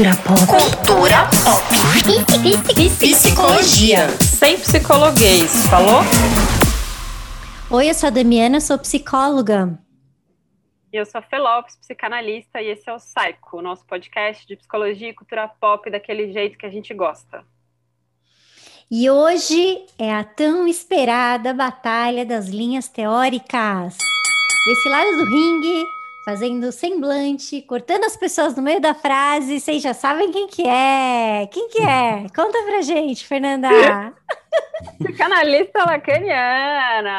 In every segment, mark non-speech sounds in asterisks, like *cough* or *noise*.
Cultura pop. Cultura pop. Psicologia. Sem psicologuês, falou? Oi, eu sou a Damiana, sou psicóloga. E eu sou a Fê Lopes, psicanalista, e esse é o Psycho, o nosso podcast de psicologia e cultura pop daquele jeito que a gente gosta. E hoje é a tão esperada batalha das linhas teóricas. Desse lado do ringue, fazendo semblante, cortando as pessoas no meio da frase, vocês já sabem quem que é. Quem que é? *laughs* Conta pra gente, Fernanda. *laughs* Psicanalista lacaniana.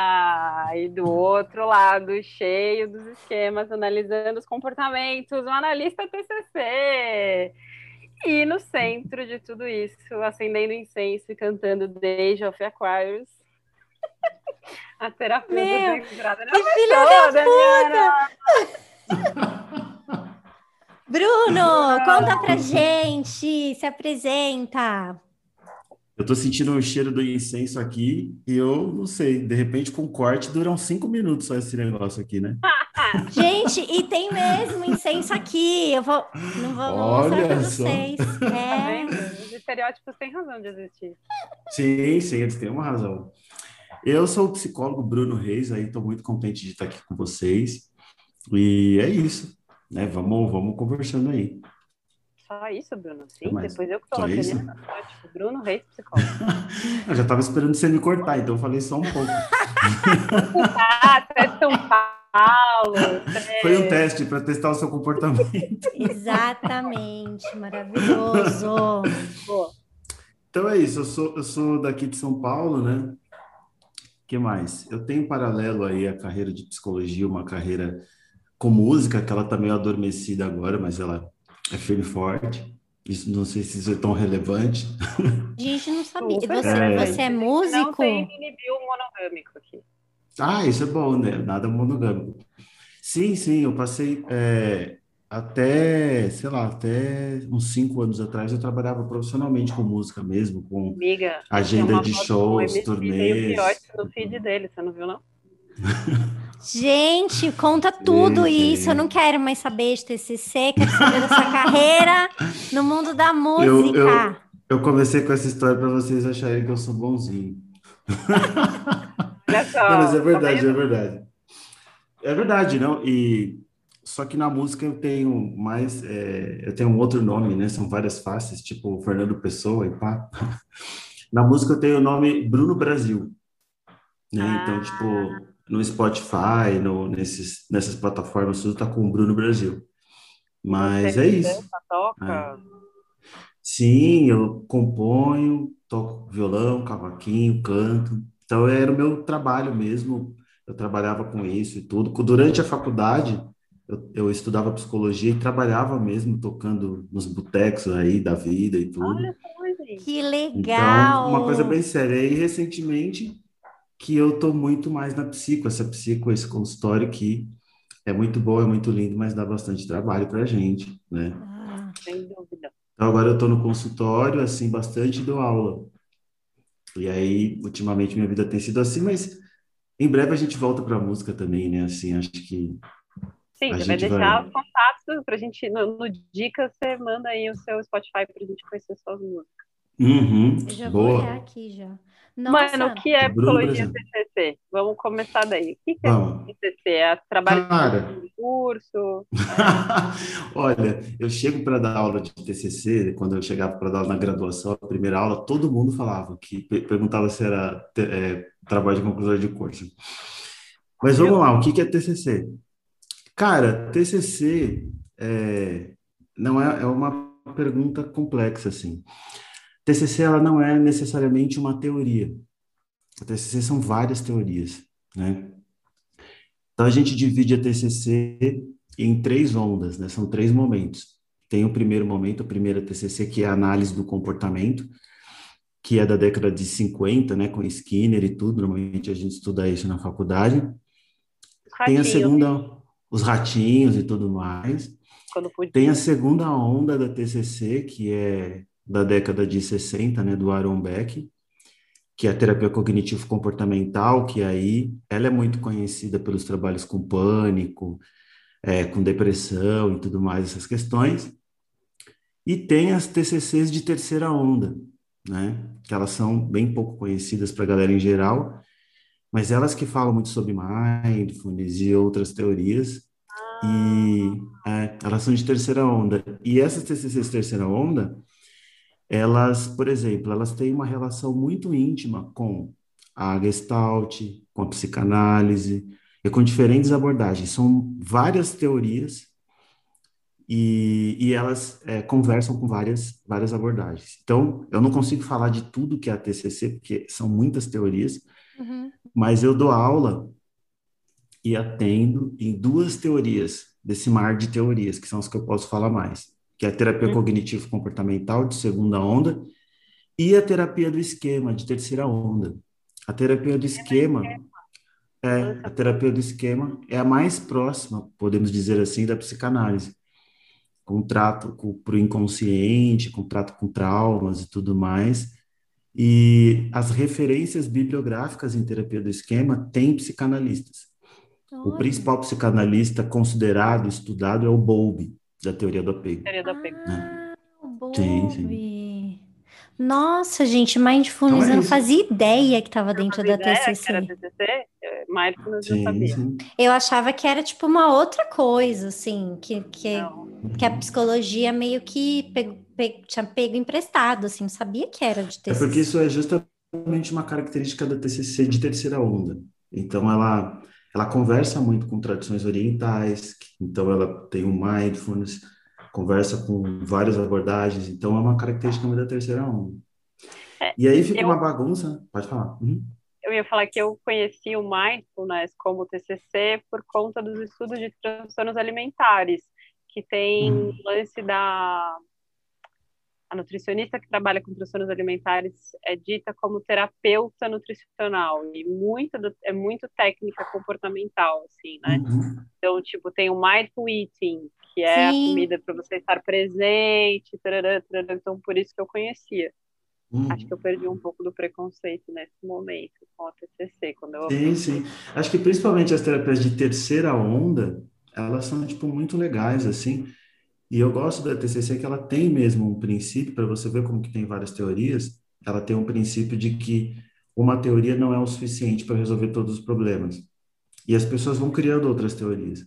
E do outro lado, cheio dos esquemas, analisando os comportamentos, um analista TCC. E no centro de tudo isso, acendendo incenso e cantando Days of Aquarius. *laughs* A terapeuta Meu, que filha da Bruno, conta pra gente, se apresenta. Eu tô sentindo o cheiro do incenso aqui e eu não sei, de repente com corte duram cinco minutos só esse negócio aqui, né? *laughs* Gente, e tem mesmo incenso aqui. Eu vou, não vou, Olha pra só. vocês. Tá É. vendo? Os estereótipos têm razão de existir. Sim, sim, eles têm uma razão. Eu sou o psicólogo Bruno Reis, aí estou muito contente de estar aqui com vocês. E é isso, né? Vamos, vamos conversando aí. Só isso, Bruno. Sim, Que mais? depois eu que tô isso? lacaniana. Tipo, Bruno Reis, psicólogo. *laughs* Eu já estava esperando você me cortar, então eu falei só um pouco. Ah, você é São Paulo. você- Foi um teste para testar o seu comportamento. *laughs* Exatamente, maravilhoso. Boa. Então é isso, eu sou, eu sou daqui de São Paulo, né? que mais? Eu tenho paralelo aí a carreira de psicologia, uma carreira com música, que ela tá meio adormecida agora, mas ela é firme e forte. Isso não sei se isso é tão relevante. A *laughs* gente não sabia. Você, é. você é Não músico? tem mini-bio monogâmico aqui. Ah, isso é bom, né? Nada monogâmico. Sim, sim, eu passei é, até, sei lá, até uns cinco anos atrás eu trabalhava profissionalmente com música mesmo, com Amiga, agenda de shows, o turnês. Tem o no feed dele, você não viu, não? *laughs* Gente, conta tudo Sim, isso. Eu não quero mais saber de TCC, quero saber da sua carreira no mundo da música. eu- Eu comecei com essa história para vocês acharem que eu sou bonzinho. Olha só. Não, mas é tá verdade, é verdade. É verdade, não? E só que na música eu tenho mais, é, eu tenho um outro nome, né? São várias faces, tipo Fernando Pessoa e pá. *laughs* Na música eu tenho o nome Bruno Brasil, né? Então, tipo, no Spotify, no, nesses, nessas plataformas, tudo tá com Bruno Brasil. Mas Você é isso. dança, toca. Sim, eu componho, toco violão, cavaquinho, canto. Então era o meu trabalho mesmo. Eu trabalhava com isso e tudo. Durante a faculdade, eu, eu estudava psicologia e trabalhava mesmo tocando nos botecos aí da vida e tudo. Olha só, gente. Que Então, legal. uma coisa bem séria. E recentemente que eu tô muito mais na psico, essa psico, esse consultório que é muito bom, é muito lindo, mas dá bastante trabalho pra gente, né? Ah, Sem dúvida. Então agora eu estou no consultório, assim, bastante dou aula. E aí, ultimamente, minha vida tem sido assim, mas em breve a gente volta para a música também, né? Assim, acho que. Sim, A você vai deixar vai- os contatos pra gente, no, no Dicas, você manda aí o seu Spotify pra gente conhecer suas músicas. Uhum, eu já vou olhar boa. aqui já. Nossa, Mano, o que é psicologia. TCC? Vamos começar daí. O que que é. TCC? É trabalho Cara. de curso? *laughs* Olha, eu chego para dar aula de TCC, quando eu chegava para dar aula na graduação, a primeira aula, todo mundo falava que pe- perguntava se era é, trabalho de conclusão de curso. Mas vamos lá, o que que é TCC? Cara, TCC é, não é, é uma pergunta complexa assim. TCC ela não é necessariamente uma teoria. A TCC são várias teorias, né? Então a gente divide a TCC em três ondas, né? São três momentos. Tem o primeiro momento, a primeira TCC, que é a análise do comportamento, que é da década de 50, né? Com Skinner e tudo. Normalmente a gente estuda isso na faculdade. Tem a segunda, os ratinhos e tudo mais. Tem a segunda onda da TCC, que é da década de 60, né, do Aaron Beck, que é a terapia cognitivo-comportamental, que aí ela é muito conhecida pelos trabalhos com pânico, é, com depressão e tudo mais, essas questões. E tem as TCCs de terceira onda, né? Que elas são bem pouco conhecidas para a galera em geral, mas elas que falam muito sobre mindfulness e outras teorias, e é, elas são de terceira onda. E essas TCCs de terceira onda, elas, por exemplo, elas têm uma relação muito íntima com a Gestalt, com a psicanálise e com diferentes abordagens. São várias teorias e, e elas é, conversam com várias, várias abordagens. Então, eu não consigo falar de tudo que é a TCC, porque são muitas teorias, uhum. mas eu dou aula e atendo em duas teorias, desse mar de teorias, que são as que eu posso falar mais, que é a terapia uhum. cognitivo-comportamental de segunda onda e a terapia do esquema de terceira onda. A terapia do esquema é a terapia do esquema é a mais próxima, podemos dizer assim, da psicanálise contrato para o inconsciente, contrato com traumas e tudo mais. E as referências bibliográficas em terapia do esquema têm psicanalistas. Olha. O principal psicanalista considerado, estudado, é o Bowlby, da teoria do apego. Teoria do apego. Ah, o Bowlby. Sim, sim. Nossa, gente, Mindfulness, então é eu não fazia ideia que estava dentro da TCC. Que era TCC? Mindfulness sim, eu sabia. Sim. Eu achava que era tipo uma outra coisa, assim, que, que, que a psicologia meio que pego, pego, tinha pego emprestado, assim, não sabia que era de TCC. É porque isso é justamente uma característica da TCC de terceira onda. Então, ela, ela conversa muito com tradições orientais, então ela tem um mindfulness, conversa com várias abordagens, então é uma característica da terceira onda. É, e aí fica eu... uma bagunça, pode falar. Uhum eu ia falar que eu conheci o Mindfulness como TCC por conta dos estudos de transtornos alimentares, que tem hum. lance da a nutricionista que trabalha com transtornos alimentares é dita como terapeuta nutricional e muito do, é muito técnica comportamental assim, né? Uhum. Então, tipo, tem o mindful eating, que é Sim. a comida para você estar presente, tarará, tarará, então por isso que eu conhecia. Hum. Acho que eu perdi um pouco do preconceito nesse momento com a TCC, quando eu Sim, sim. Acho que principalmente as terapias de terceira onda, elas são tipo muito legais assim. E eu gosto da TCC que ela tem mesmo um princípio para você ver como que tem várias teorias, ela tem um princípio de que uma teoria não é o suficiente para resolver todos os problemas. E as pessoas vão criando outras teorias.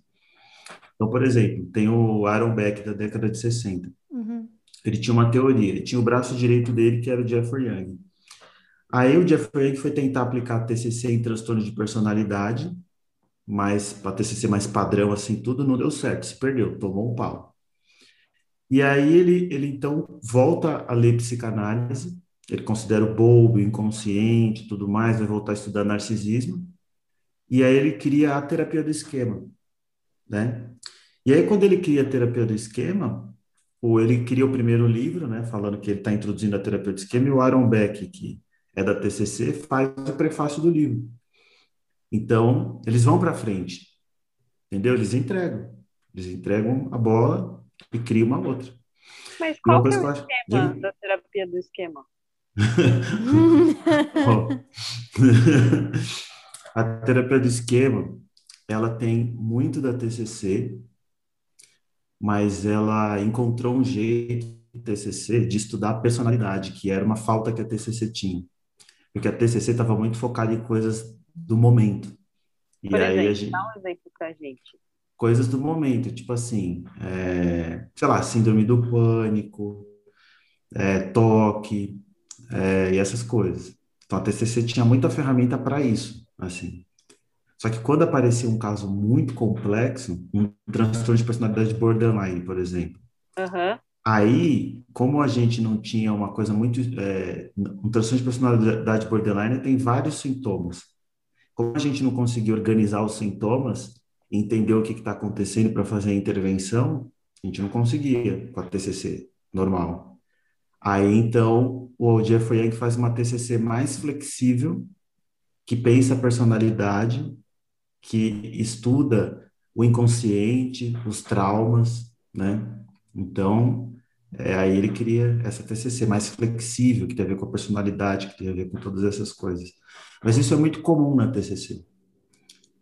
Então, por exemplo, tem o Aaron Beck da década de 60. Uhum ele tinha uma teoria, ele tinha o braço direito dele, que era o Jeffrey Young. Aí o Jeffrey Young foi tentar aplicar TCC em transtorno de personalidade, mas para TCC mais padrão, assim, tudo não deu certo, se perdeu, tomou um pau. E aí ele, ele então volta a ler psicanálise, ele considera o bobo, inconsciente, tudo mais, vai voltar a estudar narcisismo, e aí ele cria a terapia do esquema, né? E aí quando ele cria a terapia do esquema, ou ele cria o primeiro livro, né, falando que ele está introduzindo a terapia de esquema, e o Aaron Beck, que é da TCC, faz o prefácio do livro. Então, eles vão para frente, entendeu? Eles entregam. Eles entregam a bola e criam uma outra. Mas qual que é o esquema da terapia do esquema? *laughs* *laughs* a terapia do esquema, ela tem muito da TCC, mas ela encontrou um jeito TCC de estudar a personalidade, que era uma falta que a TCC tinha. Porque a TCC estava muito focada em coisas do momento. E Por aí exemplo, a gente... dá um exemplo pra gente. Coisas do momento, tipo assim, é, sei lá, síndrome do pânico, é, toque, é, e essas coisas. Então a TCC tinha muita ferramenta para isso, assim. Só que quando aparecia um caso muito complexo, um transtorno de personalidade borderline, por exemplo, uhum. aí, como a gente não tinha uma coisa muito. É, um transtorno de personalidade borderline tem vários sintomas. Como a gente não conseguia organizar os sintomas, entender o que está acontecendo para fazer a intervenção, a gente não conseguia com a TCC normal. Aí, então, o Jeffrey Young faz uma TCC mais flexível, que pensa a personalidade que estuda o inconsciente, os traumas, né? Então, é, aí ele cria essa TCC mais flexível, que tem a ver com a personalidade, que tem a ver com todas essas coisas. Mas isso é muito comum na TCC.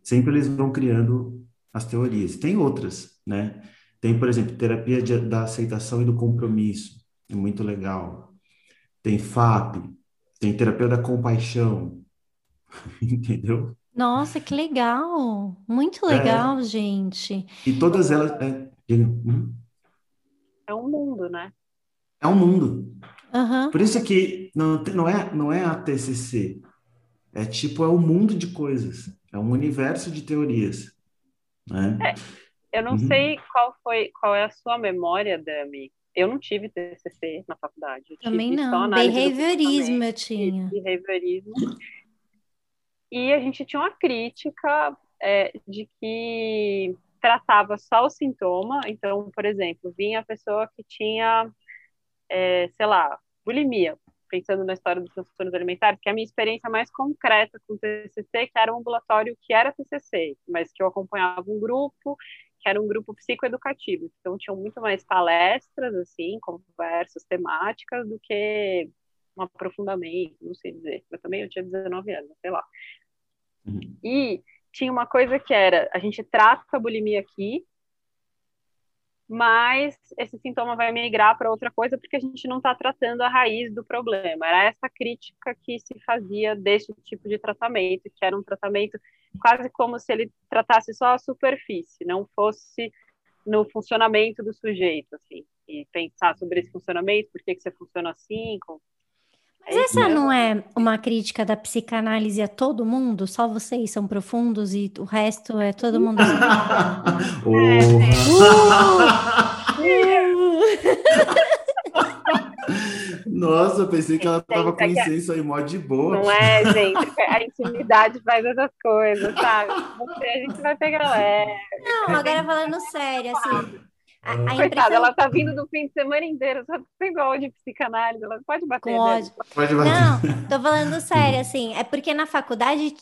Sempre eles vão criando as teorias. Tem outras, né? Tem, por exemplo, terapia de, da aceitação e do compromisso, é muito legal. Tem FAP, tem terapia da compaixão, *laughs* entendeu? Nossa, que legal! Muito É. legal, gente. E todas elas. É. Uhum. É um mundo, né? É um mundo. Aham. Por isso que não, não, é, não é a TCC. É tipo, é um mundo de coisas. É um universo de teorias. Né? Eu não Uhum. sei qual foi, qual é a sua memória, Dami. Eu não tive TCC na faculdade. Eu Também não. Behaviorismo eu tinha. e behaviorismo. E a gente tinha uma crítica é, de que tratava só o sintoma. Então, por exemplo, vinha a pessoa que tinha, é, sei lá, bulimia, pensando na história dos transtornos alimentares, que é a minha experiência mais concreta com o TCC, que era um ambulatório que era TCC, mas que eu acompanhava um grupo, que era um grupo psicoeducativo. Então, tinham muito mais palestras, assim, conversas temáticas, do que um aprofundamento, não sei dizer. Eu também eu tinha 19 anos, sei lá. Uhum. E tinha uma coisa que era, a gente trata a bulimia aqui, mas esse sintoma vai migrar para outra coisa porque a gente não está tratando a raiz do problema. Era essa crítica que se fazia desse tipo de tratamento, que era um tratamento quase como se ele tratasse só a superfície, não fosse no funcionamento do sujeito, assim, e pensar sobre esse funcionamento, por que, que você funciona assim. Mas essa não é uma crítica da psicanálise a todo mundo? Só vocês são profundos e o resto é todo mundo. *laughs* *laughs* Nossa, eu pensei que ela tava com Gente, é que- licença aí, mó de boa. Não é, gente? A intimidade faz essas coisas, sabe? Você, a gente vai pegar leve. Não, agora falando sério, assim. A, a Coitada, impressão ela tá vindo do fim de semana inteiro, só tem ódio de psicanálise, ela pode bater. com né? ódio. Pode bater. Não, *laughs* tô falando sério, assim. É porque na faculdade,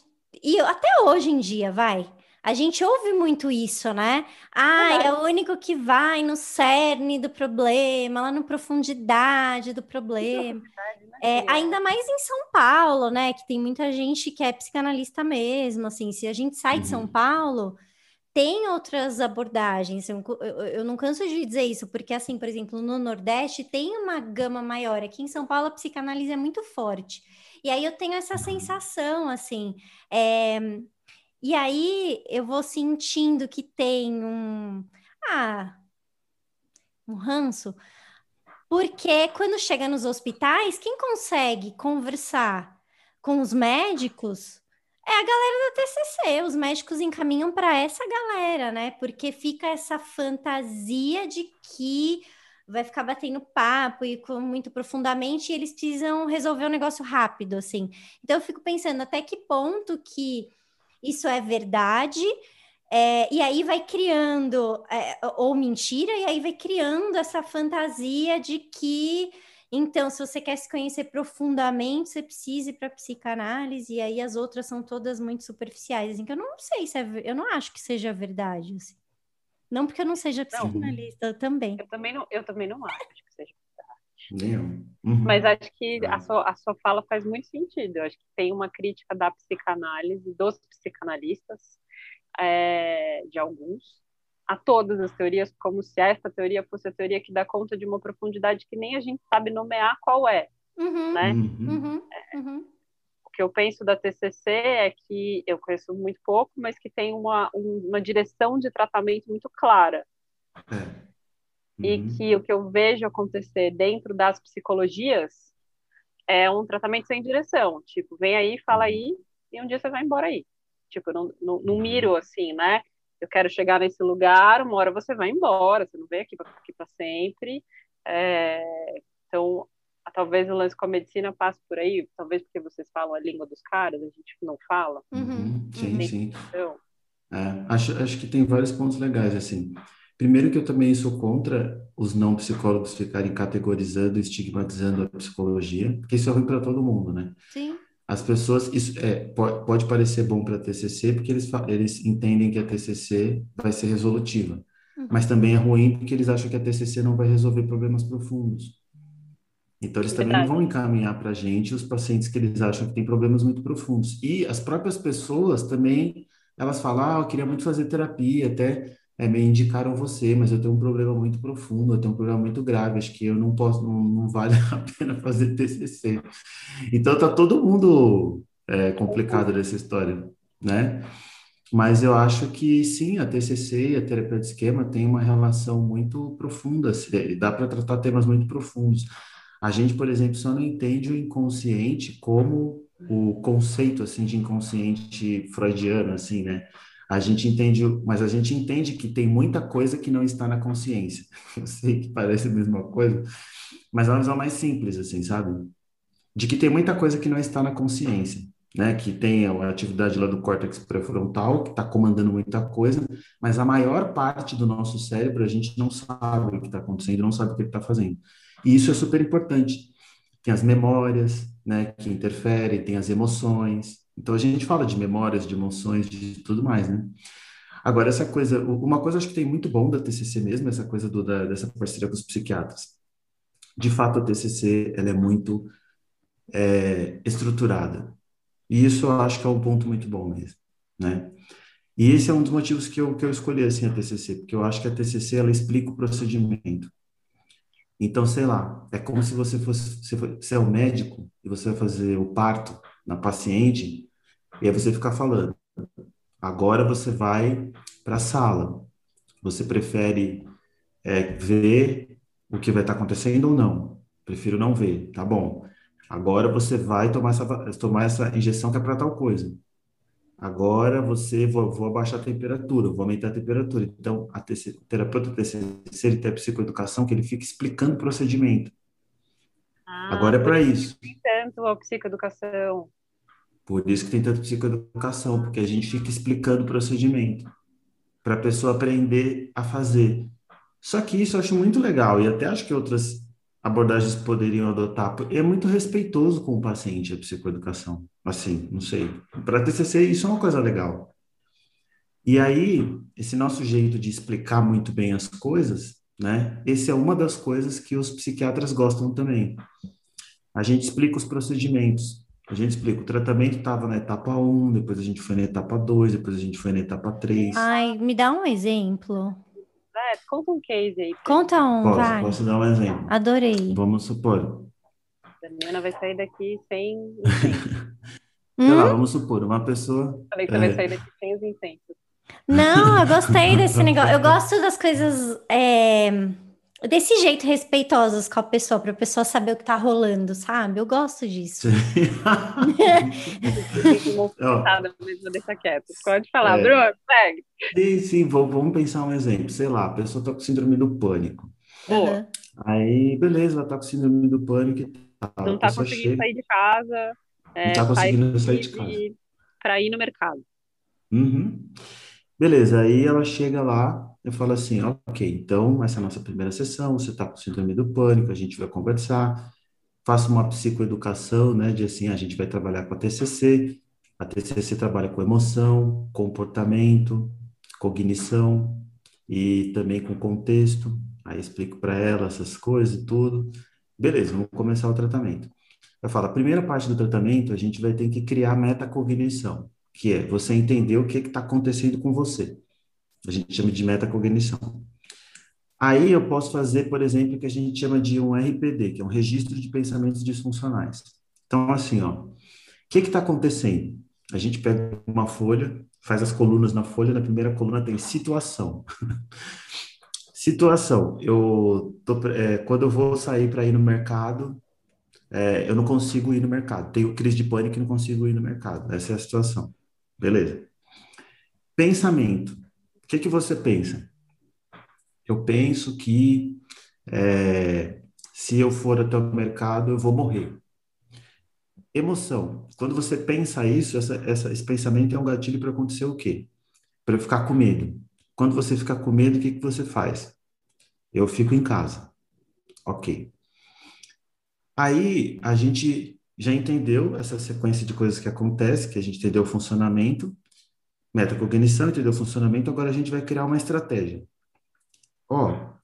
e até hoje em dia, vai. A gente ouve muito isso, né? Ah, é o único que vai no cerne do problema, lá na profundidade do problema. É, ainda mais em São Paulo, né? Que tem muita gente que é psicanalista mesmo. Assim, se a gente sai de São Uhum. Paulo, tem outras abordagens. Eu, eu- eu não canso de dizer isso, porque, assim, por exemplo, no Nordeste tem uma gama maior. Aqui em São Paulo, a psicanálise é muito forte. E aí eu tenho essa sensação, assim. é, E aí eu vou sentindo que tem um. Ah, um ranço. Porque quando chega nos hospitais, quem consegue conversar com os médicos é a galera da TCC. Os médicos encaminham para essa galera, né? Porque fica essa fantasia de que vai ficar batendo papo e com muito profundamente e eles precisam resolver o negócio rápido, assim. Então eu fico pensando até que ponto que isso é verdade é, e aí vai criando, é, ou mentira, e aí vai criando essa fantasia de que, então, se você quer se conhecer profundamente, você precisa ir para psicanálise, e aí as outras são todas muito superficiais. Assim, que eu não sei se é, eu não acho que seja verdade. assim. Não porque eu não seja psicanalista eu também. Eu também não, eu também não acho que seja. Nem eu. Uhum. Mas acho que a sua, a sua fala faz muito sentido. Eu acho que tem uma crítica da psicanálise, dos psicanalistas, é, de alguns, a todas as teorias, como se essa teoria fosse a teoria que dá conta de uma profundidade que nem a gente sabe nomear qual é, Uhum, né? Uhum. uhum, uhum. O que eu penso da TCC é que eu conheço muito pouco, mas que tem uma, um- uma direção de tratamento muito clara. É. E Uhum. que o que eu vejo acontecer dentro das psicologias é um tratamento sem direção. Tipo, vem aí, fala aí, e um dia você vai embora aí. Tipo, eu não, não, não miro assim, né? Eu quero chegar nesse lugar, uma hora você vai embora, você não vem aqui para sempre. É, então, talvez o lance com a medicina passe por aí, talvez porque vocês falam a língua dos caras, a gente não fala. Uhum, Uhum. Sim, sim. Então, É, acho, acho que tem vários pontos legais, assim. Primeiro que eu também sou contra os não psicólogos ficarem categorizando, estigmatizando a psicologia, porque isso é ruim para todo mundo, né? Sim. As pessoas, isso é, pode, pode parecer bom para a TCC, porque eles, eles entendem que a TCC vai ser resolutiva, Uhum. mas também é ruim porque eles acham que a TCC não vai resolver problemas profundos. Então, eles também não Verdade. vão encaminhar para a gente os pacientes que eles acham que têm problemas muito profundos. E as próprias pessoas também, elas falam, ah, eu queria muito fazer terapia, até é, me indicaram você, mas eu tenho um problema muito profundo, eu tenho um problema muito grave, acho que eu não posso, não, não vale *laughs* a pena fazer TCC. Então tá todo mundo é, complicado dessa história, né? Mas eu acho que sim, a TCC e a terapia de esquema têm uma relação muito profunda, assim, dá para tratar temas muito profundos. A gente, por exemplo, só não entende o inconsciente como o conceito assim de inconsciente freudiano, assim, né? A gente entende, mas a gente entende que tem muita coisa que não está na consciência. *laughs* Eu sei que parece a mesma coisa, mas é uma visão mais simples, assim, sabe? De que tem muita coisa que não está na consciência, né? Que tem a atividade lá do córtex pré-frontal, que está comandando muita coisa, mas a maior parte do nosso cérebro a gente não sabe o que está acontecendo, não sabe o que ele está fazendo. E isso é super importante. Tem as memórias, né, que interferem, tem as emoções. Então a gente fala de memórias, de emoções, de tudo mais, né? Agora, essa coisa, uma coisa acho que tem muito bom da TCC mesmo, essa coisa do, da, dessa parceria com os psiquiatras. De fato, a TCC, ela é muito é, estruturada. E isso eu acho que é um ponto muito bom mesmo, né? E esse é um dos motivos que eu, que eu escolhi, assim, a TCC, porque eu acho que a TCC, ela explica o procedimento. Então, sei lá, é como se você fosse, você é o médico e você vai fazer o parto na paciente, e aí você fica falando, agora você vai para a sala. Você prefere é, ver o que vai estar tá acontecendo ou não? Prefiro não ver, tá bom. Agora você vai tomar essa, tomar essa injeção que é para tal coisa. Agora você vou, vou, abaixar a temperatura, vou aumentar a temperatura. Então, a terapeuta TCC, ele tem a psicoeducação que ele fica explicando o procedimento. Ah, Agora é para isso. Tem tanto a psicoeducação. Por isso que tem tanto psicoeducação, porque a gente fica explicando o procedimento para a pessoa aprender a fazer. Só que isso eu acho muito legal e até acho que outras abordagens poderiam adotar. É muito respeitoso com o paciente a psicoeducação. Assim, não sei. Para TCC isso é uma coisa legal. E aí, esse nosso jeito de explicar muito bem as coisas, né? Esse é uma das coisas que os psiquiatras gostam também. A gente explica os procedimentos. A gente explica, o tratamento estava na etapa 1, depois a gente foi na etapa 2, depois a gente foi na etapa 3. Ai, me dá um exemplo. É, conta um case aí. Conta um, posso, vai. Posso dar um exemplo? Adorei. Vamos supor. Damiana vai sair daqui sem *laughs* Sei lá, hum? vamos supor, uma pessoa... Falei que você é... vai sair daqui sem os incensos. Não, eu gostei *laughs* desse negócio. Eu gosto das coisas... É desse jeito respeitosos com a pessoa, para a pessoa saber o que tá rolando, sabe? Eu gosto disso. *laughs* mas vou deixar quieto. Pode falar, é. Bruno, segue. Sim, sim, vamos pensar um exemplo. Sei lá, a pessoa tá com síndrome do pânico. Uhum. Aí, beleza, ela tá com síndrome do pânico e tal. Não tá conseguindo chega... sair de casa. É, não tá conseguindo sair de casa. Para ir no mercado. Uhum. Beleza, aí ela chega lá, eu falo assim, ok, então essa é a nossa primeira sessão, você está com síndrome do pânico, a gente vai conversar, faço uma psicoeducação, né, de assim, a gente vai trabalhar com a TCC, a TCC trabalha com emoção, comportamento, cognição e também com contexto, aí explico para ela essas coisas e tudo, beleza, vamos começar o tratamento. Eu falo, a primeira parte do tratamento, a gente vai ter que criar metacognição, que é você entender o que está acontecendo com você. A gente chama de metacognição. Aí eu posso fazer, por exemplo, o que a gente chama de um RPD, que é um registro de pensamentos disfuncionais. Então, assim, ó, o que está acontecendo? A gente pega uma folha, faz as colunas na folha, na primeira coluna tem situação. *laughs* situação, eu tô, é, quando eu vou sair para ir no mercado, é, eu não consigo ir no mercado. Tenho crise de pânico e não consigo ir no mercado. Essa é a situação. Beleza. Pensamento. O que, que você pensa? Eu penso que é, se eu for até o mercado, eu vou morrer. Emoção. Quando você pensa isso, essa, essa, esse pensamento é um gatilho para acontecer o quê? Para ficar com medo. Quando você fica com medo, o que, que você faz? Eu fico em casa. Ok. Aí a gente já entendeu essa sequência de coisas que acontece, que a gente entendeu o funcionamento, metacognição, entendeu o funcionamento, agora a gente vai criar uma estratégia. Ó,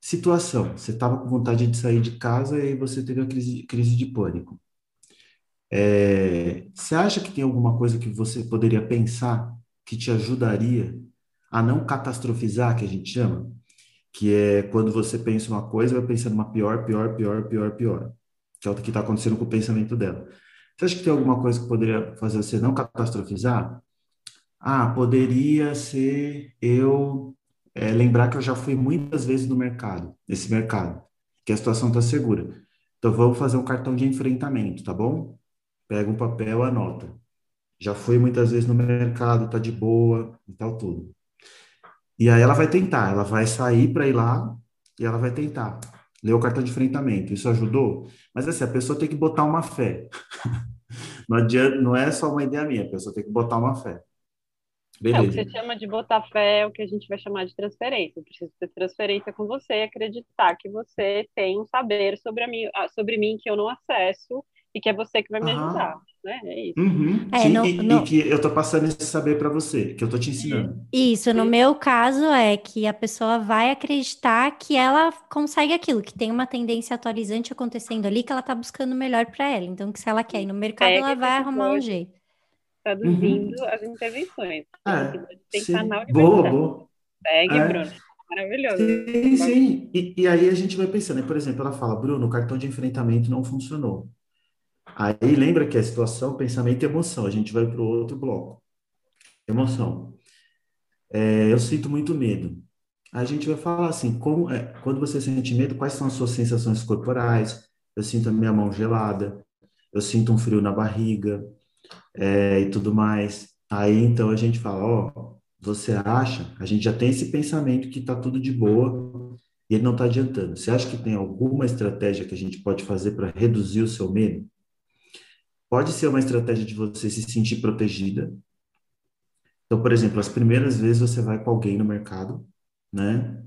situação, você estava com vontade de sair de casa e aí você teve a crise, crise de pânico. É, você acha que tem alguma coisa que você poderia pensar que te ajudaria a não catastrofizar, que a gente chama, que é quando você pensa uma coisa, vai pensando uma pior, pior, pior, pior, pior, que é o que está acontecendo com o pensamento dela. Você acha que tem alguma coisa que poderia fazer você não catastrofizar? Ah, poderia ser eu é, lembrar que eu já fui muitas vezes no mercado, nesse mercado, que a situação está segura. Então vamos fazer um cartão de enfrentamento, tá bom? Pega um papel, anota. Já fui muitas vezes no mercado, tá de boa e tal tudo. E aí ela vai tentar, ela vai sair para ir lá e ela vai tentar ler o cartão de enfrentamento. Isso ajudou? Mas assim, a pessoa tem que botar uma fé. *laughs* Não adianta, não é só uma ideia minha, a pessoa tem que botar uma fé. Beleza. É, o que você chama de botar fé é o que a gente vai chamar de transferência. Eu preciso ter transferência com você e acreditar que você tem um saber sobre, a mim, sobre mim que eu não acesso e que é você que vai me ajudar, né? É isso. Uhum. É, Sim, no, e, no... e, que eu tô passando esse saber para você, que eu tô te ensinando. Isso, no Sim. meu caso é que a pessoa vai acreditar que ela consegue aquilo, que tem uma tendência atualizante acontecendo ali, que ela tá buscando o melhor para ela. Então, que se ela quer ir no mercado, ela vai arrumar um jeito. Traduzindo uhum. as intervenções. É, tem que estar na Boa, boa. Segue, é. Bruno. Maravilhoso. Sim, sim. E, e, aí a gente vai pensando, né? por exemplo, ela fala, Bruno, o cartão de enfrentamento não funcionou. Aí lembra que a situação, pensamento e emoção. A gente vai para o outro bloco. Emoção. É, eu sinto muito medo. A gente vai falar assim, como é, quando você sente medo, quais são as suas sensações corporais? Eu sinto a minha mão gelada, eu sinto um frio na barriga é, e tudo mais. Aí então a gente fala, ó, você acha? A gente já tem esse pensamento que está tudo de boa e ele não está adiantando. Você acha que tem alguma estratégia que a gente pode fazer para reduzir o seu medo? Pode ser uma estratégia de você se sentir protegida. Então, por exemplo, as primeiras vezes você vai com alguém no mercado, né?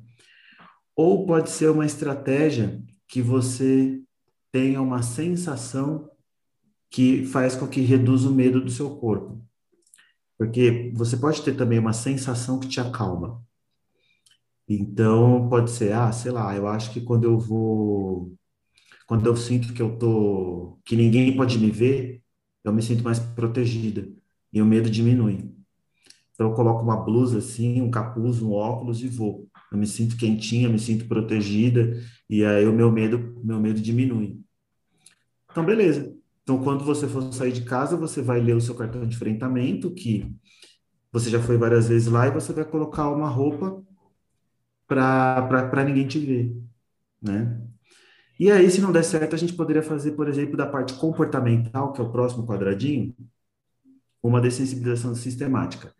Ou pode ser uma estratégia que você tenha uma sensação que faz com que reduza o medo do seu corpo. Porque você pode ter também uma sensação que te acalma. Então, pode ser, ah, sei lá, eu acho que quando eu vou quando eu sinto que eu tô, que ninguém pode me ver, eu me sinto mais protegida e o medo diminui. Então eu coloco uma blusa assim, um capuz, um óculos e vou. Eu me sinto quentinha, me sinto protegida e aí o meu medo, meu medo diminui. Então beleza. Então quando você for sair de casa, você vai ler o seu cartão de enfrentamento que você já foi várias vezes lá e você vai colocar uma roupa para ninguém te ver, né? E aí, se não der certo, a gente poderia fazer, por exemplo, da parte comportamental, que é o próximo quadradinho, uma dessensibilização sistemática.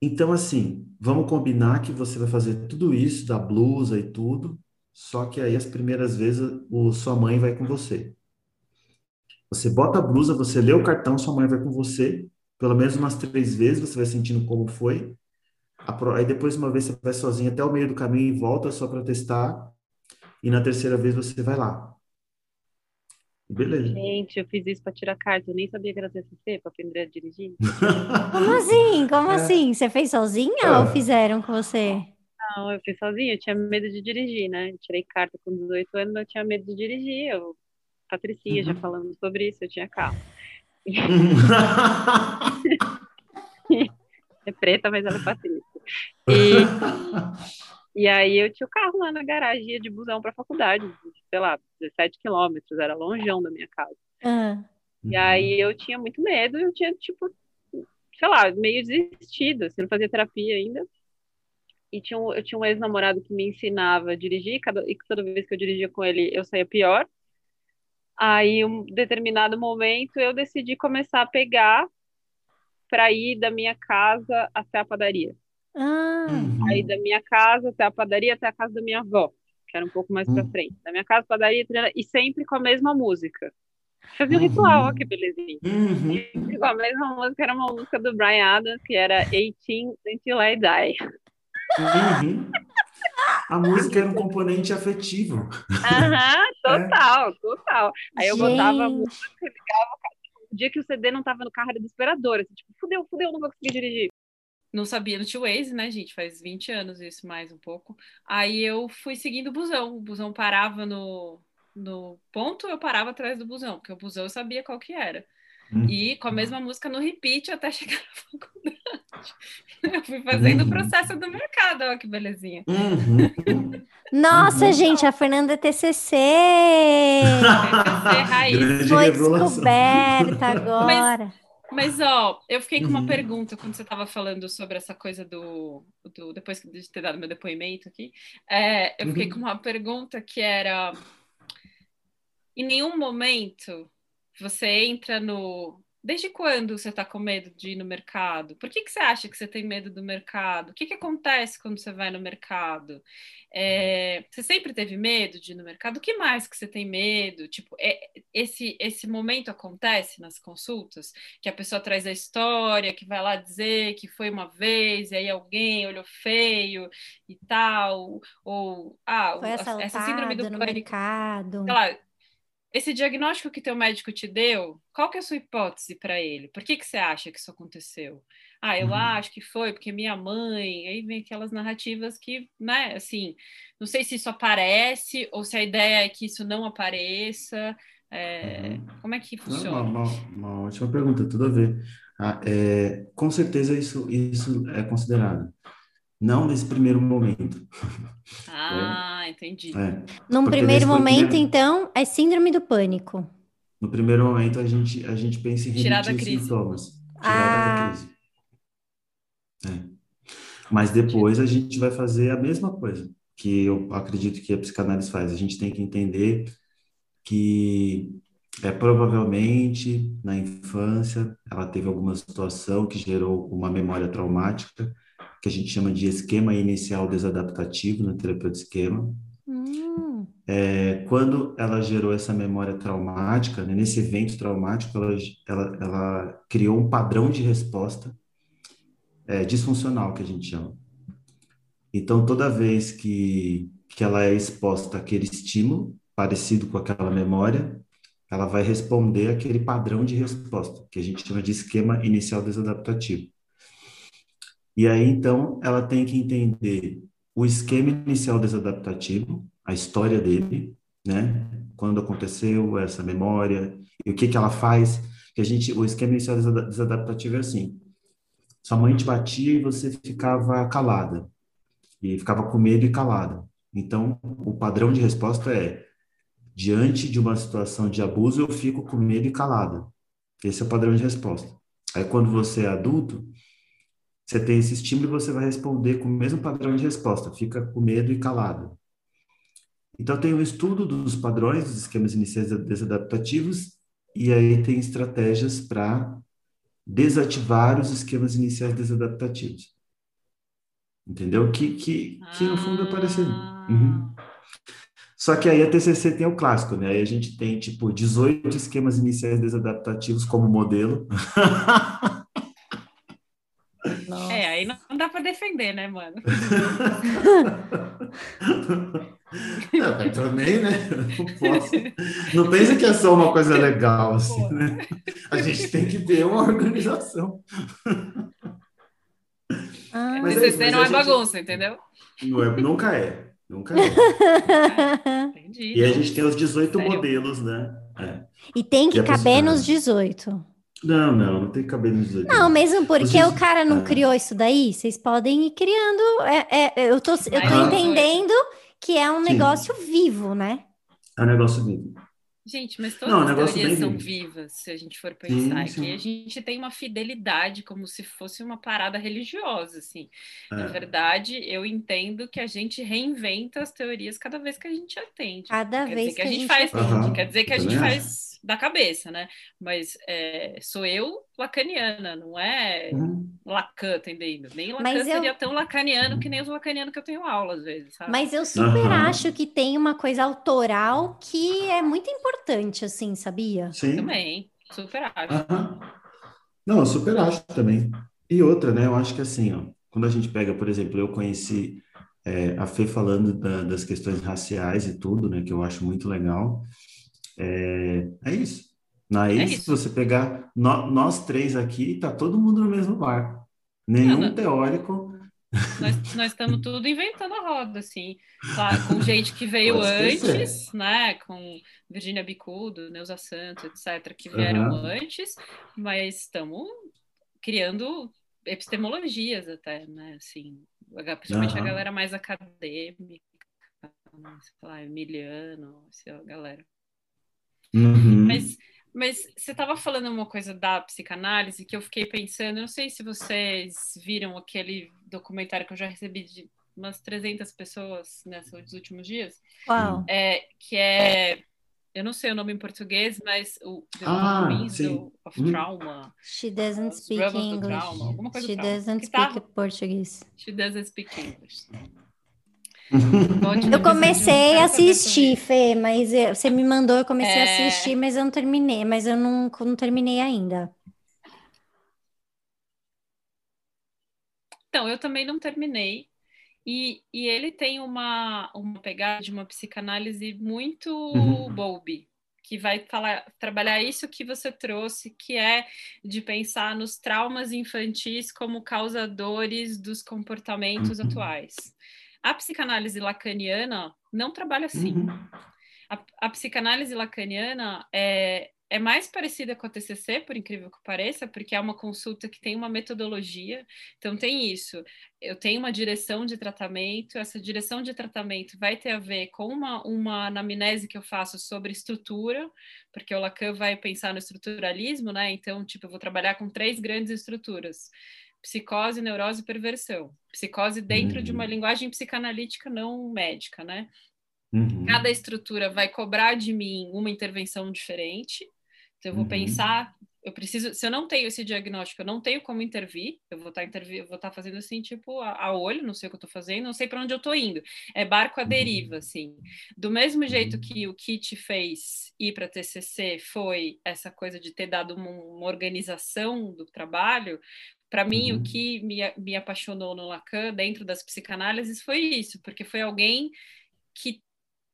Então, assim, vamos combinar que você vai fazer tudo isso, da blusa e tudo, só que aí as primeiras vezes o, sua mãe vai com você. Você bota a blusa, você lê o cartão, sua mãe vai com você, pelo menos umas três vezes, você vai sentindo como foi. Aí depois, uma vez, você vai sozinho até o meio do caminho e volta só para testar e na terceira vez você vai lá. Beleza. Gente, eu fiz isso para tirar carta, eu nem sabia que era TCC para aprender a dirigir. *laughs* Como assim? Como é. assim? Você fez sozinha é. ou fizeram com você? Não, eu fiz sozinha, eu tinha medo de dirigir, né? Eu tirei carta com 18 anos, eu tinha medo de dirigir. Eu, Patricia, uhum. já falando sobre isso, eu tinha carro. *laughs* é preta, mas ela é Patrícia. *laughs* E, e aí eu tinha o carro lá na garagem de busão para a faculdade, sei lá, 17 quilômetros, era longeão da minha casa. Uhum. E aí eu tinha muito medo, eu tinha, tipo, sei lá, meio desistido, assim, não fazia terapia ainda. E tinha um, eu tinha um ex-namorado que me ensinava a dirigir, cada, e toda vez que eu dirigia com ele, eu saía pior. Aí, um determinado momento, eu decidi começar a pegar para ir da minha casa até a padaria. Ah. Uhum. Aí da minha casa até a padaria, até a casa da minha avó, que era um pouco mais uhum. pra frente. Da minha casa, padaria, e sempre com a mesma música. Fazia um uhum. ritual, ó, que belezinha. Uhum. Sempre com a mesma música, era uma música do Brian Adams, que era 18 Until I Die. Uhum. A *laughs* música era um componente afetivo. Aham, *laughs* total, é. total. Aí eu Gente. botava a música, ligava o dia que o CD não tava no carro era desesperador, assim, tipo, fudeu, fudeu, não vou conseguir dirigir não sabia no Tio Waze, né, gente? Faz 20 anos isso, mais um pouco. Aí eu fui seguindo o busão. O busão parava no, no ponto, eu parava atrás do busão, porque o busão eu sabia qual que era. Hum. E com a mesma música no repeat até *laughs* chegar na faculdade. Eu fui fazendo uhum. o processo do mercado, olha que belezinha. Uhum. Nossa, uhum. gente, a Fernanda é TCC! TCC *laughs* raiz. Foi descoberta *laughs* agora. Mas, mas, ó, eu fiquei com uma uhum. pergunta quando você estava falando sobre essa coisa do, do. Depois de ter dado meu depoimento aqui, é, eu fiquei uhum. com uma pergunta que era: em nenhum momento você entra no Desde quando você está com medo de ir no mercado? Por que, que você acha que você tem medo do mercado? O que, que acontece quando você vai no mercado? É, você sempre teve medo de ir no mercado? O que mais que você tem medo? Tipo, é, esse, esse momento acontece nas consultas? Que a pessoa traz a história, que vai lá dizer que foi uma vez, e aí alguém olhou feio e tal, ou ah, foi essa síndrome do pânico. Mercado. Sei lá, esse diagnóstico que teu médico te deu, qual que é a sua hipótese para ele? Por que, que você acha que isso aconteceu? Ah, eu uhum. acho que foi porque minha mãe. Aí vem aquelas narrativas que, né, assim, não sei se isso aparece ou se a ideia é que isso não apareça. É, uhum. Como é que funciona? Uma, uma, uma, ótima pergunta, tudo a ver. Ah, é, com certeza isso, isso é considerado. Não nesse primeiro momento. Ah, *laughs* é. entendi. É. Num primeiro momento, primeiro... então, é síndrome do pânico. No primeiro momento, a gente, a gente pensa em tirar da crise. sintomas. Tirar ah. da crise. É. Mas depois a gente vai fazer a mesma coisa que eu acredito que a psicanálise faz. A gente tem que entender que é provavelmente na infância ela teve alguma situação que gerou uma memória traumática que a gente chama de esquema inicial desadaptativo na terapia de esquema. Hum. É, quando ela gerou essa memória traumática, né, nesse evento traumático, ela, ela, ela, criou um padrão de resposta é, disfuncional, que a gente chama. Então, toda vez que, que ela é exposta àquele estímulo, parecido com aquela memória, ela vai responder aquele padrão de resposta, que a gente chama de esquema inicial desadaptativo. E aí, então, ela tem que entender o esquema inicial desadaptativo, a história dele, né? Quando aconteceu essa memória e o que que ela faz. Que a gente, o esquema inicial desadaptativo é assim: sua mãe te batia e você ficava calada e ficava com medo e calada. Então, o padrão de resposta é: diante de uma situação de abuso, eu fico com medo e calada. Esse é o padrão de resposta. Aí, quando você é adulto, você tem esse estímulo e você vai responder com o mesmo padrão de resposta, fica com medo e calado. Então, tem o um estudo dos padrões, dos esquemas iniciais desadaptativos, e aí tem estratégias para desativar os esquemas iniciais desadaptativos. Entendeu? Que, que, que no fundo é parecido. Uhum. Só que aí a TCC tem o clássico, né? Aí a gente tem, tipo, 18 esquemas iniciais desadaptativos como modelo. *laughs* aí não, não dá para defender, né, mano? *laughs* não, também, né? Não posso. Não pensa que é só uma coisa legal, assim, né? A gente tem que ter uma organização. Ah, mas é, mas não é bagunça, entendeu? Não é, nunca é. Nunca é. *laughs* Entendi. E a gente tem os 18 Sério? modelos, né? É. E tem que, que caber nos 18. Não, não, não tem cabelo nos dois. Não, mesmo porque o cara não ah. criou isso daí, vocês podem ir criando. É, é, eu tô, eu tô ah, entendendo que é um Sim. negócio vivo, né? É um negócio vivo. Gente, mas todas não, as teorias são vivas, se a gente for pensar. Sim, sim. a gente tem uma fidelidade como se fosse uma parada religiosa, assim. É. Na verdade, eu entendo que a gente reinventa as teorias cada vez que a gente atende. Cada quer vez que, que, a gente, faz. Uhum. Quer dizer que a gente faz da cabeça, né? Mas é, sou eu lacaniana, não é uhum. Lacan, entendendo? Nem Lacan Mas seria eu... tão lacaniano que nem os lacanianos que eu tenho aula às vezes, sabe? Mas eu super uhum. acho que tem uma coisa autoral que é muito importante, assim, sabia? Sim. Também, super acho. Uhum. Não, eu super acho também. E outra, né? Eu acho que assim, ó, quando a gente pega, por exemplo, eu conheci é, a Fê falando da, das questões raciais e tudo, né? Que eu acho muito legal. É, é isso. Aí, é isso. se você pegar no, nós três aqui, tá todo mundo no mesmo barco. Nenhum teórico. nós, nós estamos tudo inventando a roda, assim, claro, com gente que veio antes, né? Com Virginia Bicudo, Neuza Santos, etc., que vieram uhum. antes, mas estamos criando epistemologias até, né? Assim, principalmente uhum. a galera mais acadêmica, sei lá, Emiliano, essa galera. Uhum. Mas, mas você estava falando uma coisa da psicanálise que eu fiquei pensando, não sei se vocês viram aquele documentário que eu já recebi de umas 300 pessoas nesses últimos dias. Uau. É, que é eu não sei o nome em português, mas o The ah, of hum. Trauma. She doesn't speak English. Trauma, alguma coisa She doesn't speak tá... Português. She doesn't speak English. Eu comecei a assistir, Fê, mas eu, você me mandou, eu comecei é... a assistir, mas eu não terminei, mas eu não, não terminei ainda. Então, eu também não terminei, e, e ele tem uma, uma pegada de uma psicanálise muito uhum. Bowlby, que vai falar, trabalhar isso que você trouxe, que é de pensar nos traumas infantis como causadores dos comportamentos uhum. atuais. A psicanálise lacaniana não trabalha assim. Uhum. A, a, psicanálise lacaniana é, é mais parecida com a TCC, por incrível que pareça, porque é uma consulta que tem uma metodologia. Então, tem isso. Eu tenho uma direção de tratamento, essa direção de tratamento vai ter a ver com uma, uma anamnese que eu faço sobre estrutura, porque o Lacan vai pensar no estruturalismo, né? Então, tipo, eu vou trabalhar com três grandes estruturas psicose, neurose e perversão. Psicose dentro uhum. de uma uhum. linguagem psicanalítica não médica, né? Uhum. Cada estrutura vai cobrar de mim uma intervenção diferente. Então, eu vou uhum. pensar, eu preciso, se eu não tenho esse diagnóstico, eu não tenho como intervir, eu vou estar tá intervir, vou estar tá fazendo assim, tipo, a, a, olho, não sei o que eu estou fazendo, não sei para onde eu estou indo. É barco à uhum. deriva, assim. Do mesmo jeito uhum. que o Kit fez ir para TCC foi essa coisa de ter dado uma, uma organização do trabalho, para mim, uhum. o que me, me apaixonou no Lacan, dentro das psicanálises, foi isso, porque foi alguém que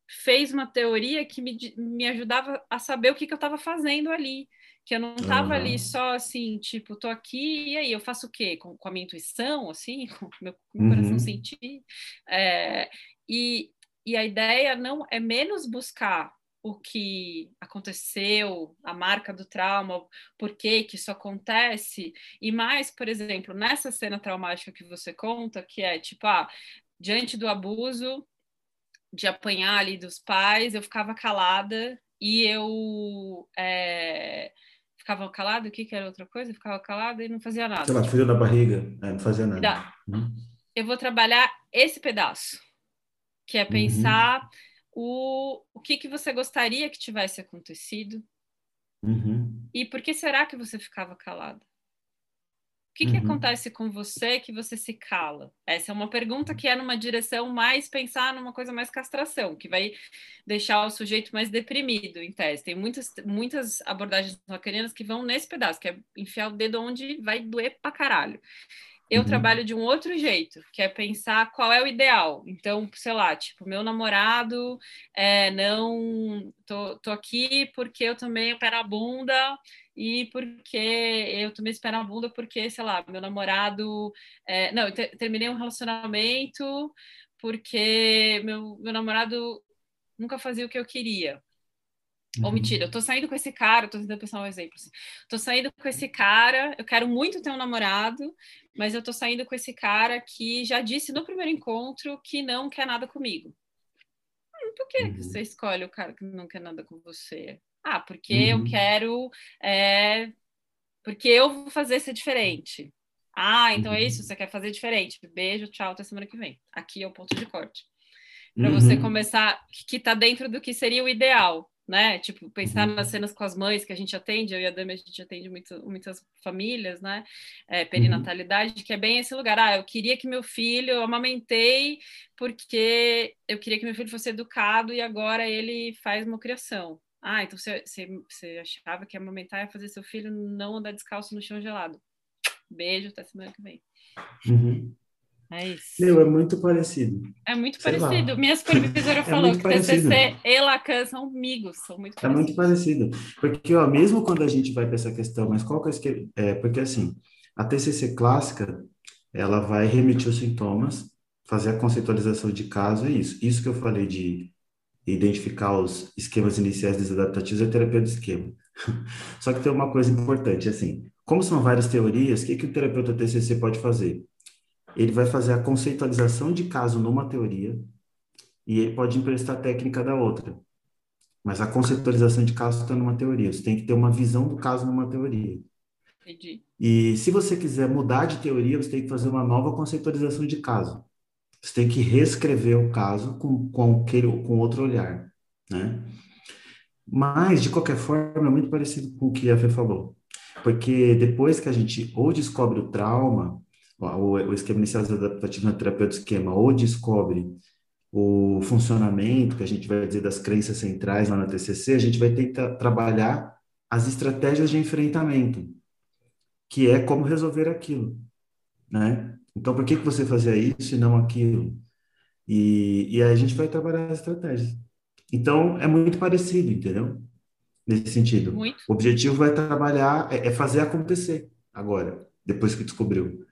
fez uma teoria que me, me ajudava a saber o que, que eu estava fazendo ali. Que eu não estava uhum. ali só assim, tipo, tô aqui, e aí eu faço o quê? Com, com a minha intuição, assim, *laughs* com o meu, meu uhum. coração sentir. É, e, e a ideia não é menos buscar o que aconteceu, a marca do trauma, por que que isso acontece, e mais, por exemplo, nessa cena traumática que você conta, que é tipo, ah, diante do abuso, de apanhar ali dos pais, eu ficava calada e eu é, ficava calada, o que, que era outra coisa? Eu ficava calada e não fazia nada. Sei lá, frio na barriga, é, não fazia nada. Hum. Eu vou trabalhar esse pedaço, que é uhum. pensar uhum. O, o que, que você gostaria que tivesse acontecido uhum. e por que será que você ficava calada? O que, que uhum. acontece com você que você se cala? Essa é uma pergunta que é numa direção mais pensar numa coisa mais castração, que vai deixar o sujeito mais deprimido, em tese. Tem muitas, muitas abordagens lacanianas que vão nesse pedaço, que é enfiar o dedo onde vai doer pra caralho. Eu uhum. trabalho de um outro jeito, que é pensar qual é o ideal. Então, sei lá, tipo, meu namorado é, não. Tô, tô aqui porque eu também pé na bunda e porque eu tomei esse pé na bunda porque, sei lá, meu namorado. É, não, eu terminei um relacionamento porque meu, meu namorado nunca fazia o que eu queria. Ou uhum. mentira, eu tô saindo com esse cara, tô tentando pensar um exemplo assim. Tô saindo com esse cara, eu quero muito ter um namorado, mas eu tô saindo com esse cara que já disse no primeiro encontro que não quer nada comigo. Hum, por que uhum. você escolhe o cara que não quer nada com você? Ah, porque uhum. eu quero. É, porque eu vou fazer ser diferente. Ah, então é isso, uhum. você quer fazer diferente. Beijo, tchau, até semana que vem. Aqui é o ponto de corte. Para uhum. você começar, que está dentro do que seria o ideal, né? Tipo, pensar uhum. nas cenas com as mães que a gente atende, eu e a Dami, a gente atende muito, muitas famílias, né? É, perinatalidade, que é bem esse lugar. Ah, eu queria que meu filho, eu amamentei porque eu queria que meu filho fosse educado e agora ele faz uma criação. Ah, então você, você, você achava que amamentar ia fazer seu filho não andar descalço no chão gelado. Beijo, até semana que vem. Uhum. É isso. Meu, é muito parecido. É muito Sei parecido. Lá. Minha supervisora *laughs* é falou que parecido. TCC e Lacan são amigos, são muito parecidos. É muito parecido. Porque, ó, mesmo quando a gente vai para essa questão, mas qual que é... é porque, assim, a TCC clássica, ela vai remitir os sintomas, fazer a conceitualização de caso, é isso. Isso que eu falei de identificar os esquemas iniciais desadaptativos é terapia do esquema. *laughs* Só que tem uma coisa importante, assim, como são várias teorias, o que, que o terapeuta TCC pode fazer? Ele vai fazer a conceitualização de caso numa teoria e ele pode emprestar técnica da outra. Mas a conceitualização de caso está numa teoria. Você tem que ter uma visão do caso numa teoria. Entendi. E se você quiser mudar de teoria, você tem que fazer uma nova conceitualização de caso. Você tem que reescrever o caso com, com, aquele, com outro olhar, né? Mas, de qualquer forma, é muito parecido com o que a Fê falou. Porque depois que a gente ou descobre o trauma, o, o esquema inicial adaptativo na terapia do esquema, ou descobre o funcionamento, que a gente vai dizer das crenças centrais lá na TCC, a gente vai tentar trabalhar as estratégias de enfrentamento, que é como resolver aquilo, né? Então, por que, que você fazia isso e não aquilo? E, e aí a gente vai trabalhar as estratégias. Então, é muito parecido, entendeu? Nesse sentido. Muito. O objetivo vai trabalhar, é, é fazer acontecer agora, depois que descobriu.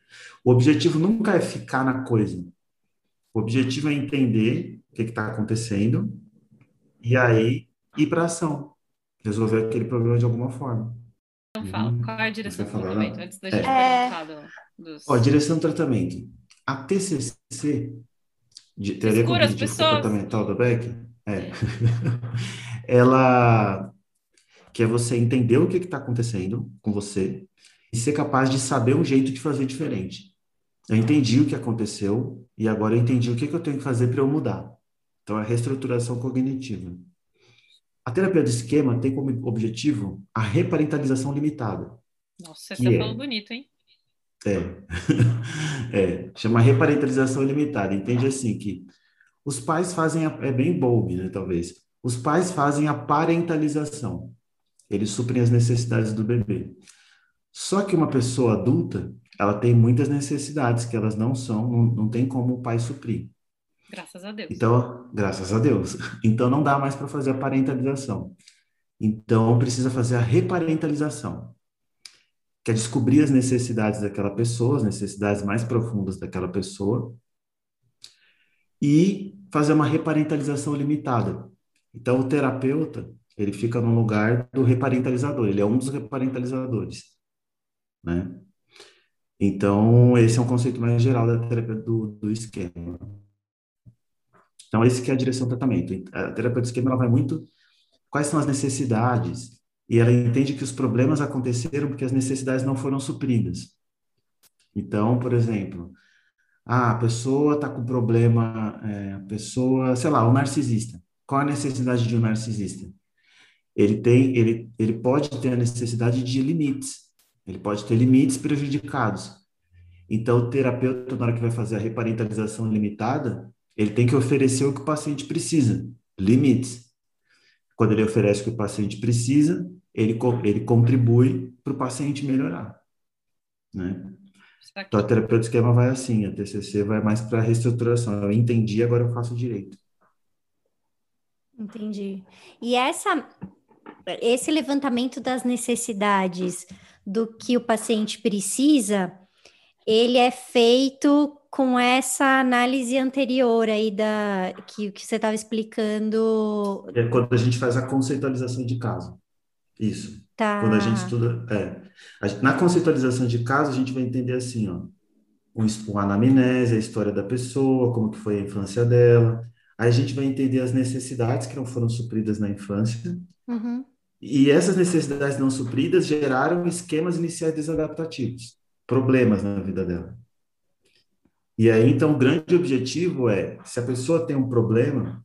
O objetivo nunca é ficar na coisa. O objetivo é entender o que está acontecendo e aí ir para ação, resolver aquele problema de alguma forma. Então fala, qual é a direção do fala, tratamento? Antes da gente É. perguntar do- dos... Ó, direção do tratamento. A TCC, de Teoria Cognitiva pessoas. Comportamental do Beck, é. *laughs* ela quer você entender o que está acontecendo com você e ser capaz de saber um jeito de fazer diferente. Eu entendi o que aconteceu e agora eu entendi o que, que eu tenho que fazer para eu mudar. Então, é a reestruturação cognitiva. A terapia do esquema tem como objetivo a reparentalização limitada. Nossa, você é? falou bonito, hein? É. *laughs* é, chama reparentalização limitada. Entende assim que os pais fazem, a, é bem bold, né, talvez. Os pais fazem a parentalização. Eles suprem as necessidades do bebê. Só que uma pessoa adulta, ela tem muitas necessidades que elas não são, não, não tem como o pai suprir. Graças a Deus. Então, graças a Deus. *laughs* Então não dá mais para fazer a parentalização. Então precisa fazer a reparentalização, que é descobrir as necessidades daquela pessoa, as necessidades mais profundas daquela pessoa, e fazer uma reparentalização limitada. Então o terapeuta, ele fica no lugar do reparentalizador, ele é um dos reparentalizadores, né? Então, esse é um conceito mais geral da terapia do, do esquema. Então, esse que é a direção do tratamento. A terapia do esquema, ela vai muito... Quais são as necessidades? E ela entende que os problemas aconteceram porque as necessidades não foram supridas. Então, por exemplo, ah, a pessoa está com problema, é, a pessoa, sei lá, um narcisista. Qual a necessidade de um narcisista? Ele tem, ele, ele pode ter a necessidade de limites. Ele pode ter limites prejudicados. Então, o terapeuta, na hora que vai fazer a reparentalização limitada, ele tem que oferecer o que o paciente precisa, limites. Quando ele oferece o que o paciente precisa, ele, ele contribui para o paciente melhorar. Né? Então, a terapia do esquema vai assim, a TCC vai mais para a reestruturação. Eu entendi, agora eu faço direito. Entendi. E essa, esse levantamento das necessidades do que o paciente precisa, ele é feito com essa análise anterior aí da que, que você estava explicando, É quando a gente faz a conceitualização de caso. Isso. tá? Quando a gente estuda, é, na conceitualização de caso, a gente vai entender assim, ó, o, o anamnese, a história da pessoa, como que foi a infância dela. Aí a gente vai entender as necessidades que não foram supridas na infância. Uhum. E essas necessidades não supridas geraram esquemas iniciais desadaptativos, problemas na vida dela. E aí, então, o grande objetivo é, se a pessoa tem um problema,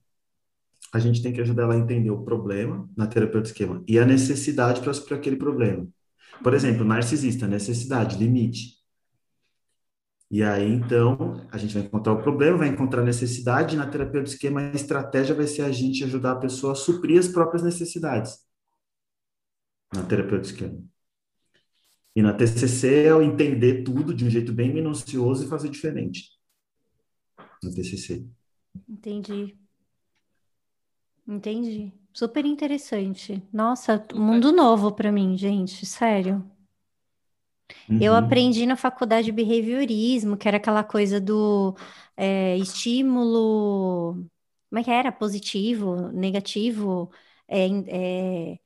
a gente tem que ajudar ela a entender o problema na terapia do esquema e a necessidade para aquele problema. Por exemplo, narcisista, necessidade, limite. E aí, então, a gente vai encontrar o problema, vai encontrar a necessidade, e na terapia do esquema, a estratégia vai ser a gente ajudar a pessoa a suprir as próprias necessidades. Na esquema. E na TCC é o entender tudo de um jeito bem minucioso e fazer diferente. No TCC. Entendi. Entendi. Super interessante. Nossa, mundo novo para mim, gente, sério. Eu Uhum, aprendi na faculdade de behaviorismo, que era aquela coisa do é, estímulo, como é que era? Positivo, negativo, é, é,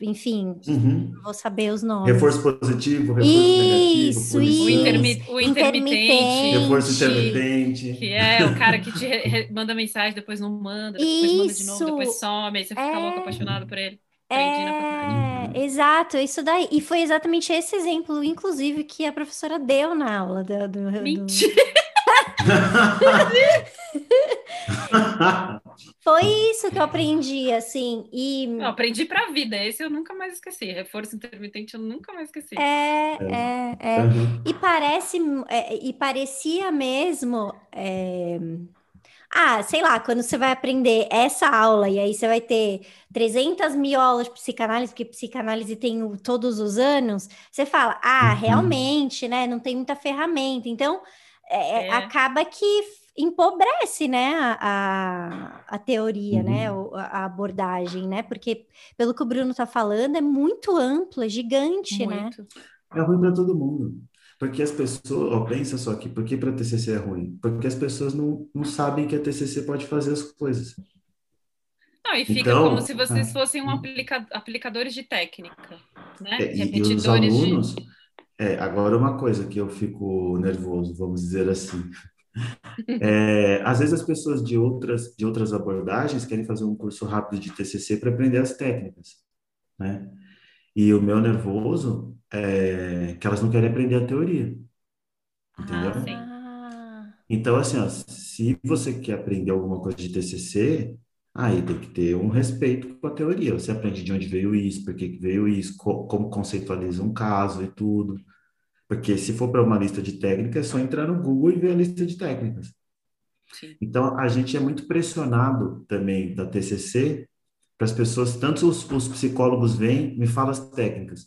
enfim, uhum. vou saber os nomes. Reforço positivo, reforço negativo, Isso, O, punição, isso. intermi o intermitente, reforço que, intermitente. que é o cara que te manda mensagem, depois não manda, depois manda de novo, Isso. depois some, aí você fica louco, É. apaixonado por ele. É, exato, isso daí. E foi exatamente esse exemplo, inclusive, que a professora deu na aula do, do- do- Mentira! *laughs* Foi isso que eu aprendi, assim, e Eu aprendi pra vida, esse eu nunca mais esqueci. Reforço intermitente eu nunca mais esqueci. é, é, é. Uhum. E parece, é, e parecia mesmo, é, ah, sei lá, quando você vai aprender essa aula e aí você vai ter 300 mil aulas de psicanálise, porque psicanálise tem o- todos os anos, você fala, ah, Uhum. realmente, né, não tem muita ferramenta. Então, é, É. acaba que empobrece, né, a, a, a teoria, né, Uhum. o- a abordagem, né, porque pelo que o Bruno tá falando, é muito amplo, é gigante, né? Muito. É ruim para todo mundo. Porque as pessoas, ó, pensa só aqui, por que para TCC é ruim? Porque as pessoas não, não sabem que a TCC pode fazer as coisas. Não, e fica Então, como se vocês ah. fossem um aplica aplicadores de técnica, né? É, e, e os Repetidores de. É, agora uma coisa que eu fico nervoso, vamos dizer assim. *laughs* É, às vezes as pessoas de outras, de outras abordagens querem fazer um curso rápido de TCC para aprender as técnicas, né? E o meu nervoso é que elas não querem aprender a teoria, entendeu? Ah, Então, assim, ó, se você quer aprender alguma coisa de TCC, aí tem que ter um respeito com a teoria. Você aprende de onde veio isso, por que veio isso, co- como conceitualiza um caso e tudo. Porque se for para uma lista de técnicas, é só entrar no Google e ver a lista de técnicas. Sim. Então, a gente é muito pressionado também da TCC para as pessoas, tanto os, os psicólogos vêm, me falam as técnicas,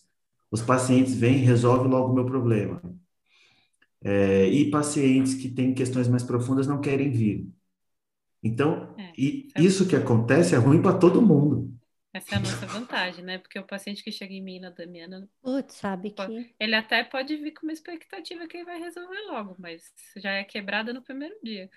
os pacientes vêm, resolve logo o meu problema. É, e pacientes que têm questões mais profundas não querem vir. Então, É, e é- isso que acontece é ruim para todo mundo. Essa é a nossa vantagem, né? Porque o paciente que chega em mim na Damiana, putz, sabe Pode- que... ele até pode vir com uma expectativa que ele vai resolver logo, mas já é quebrada no primeiro dia.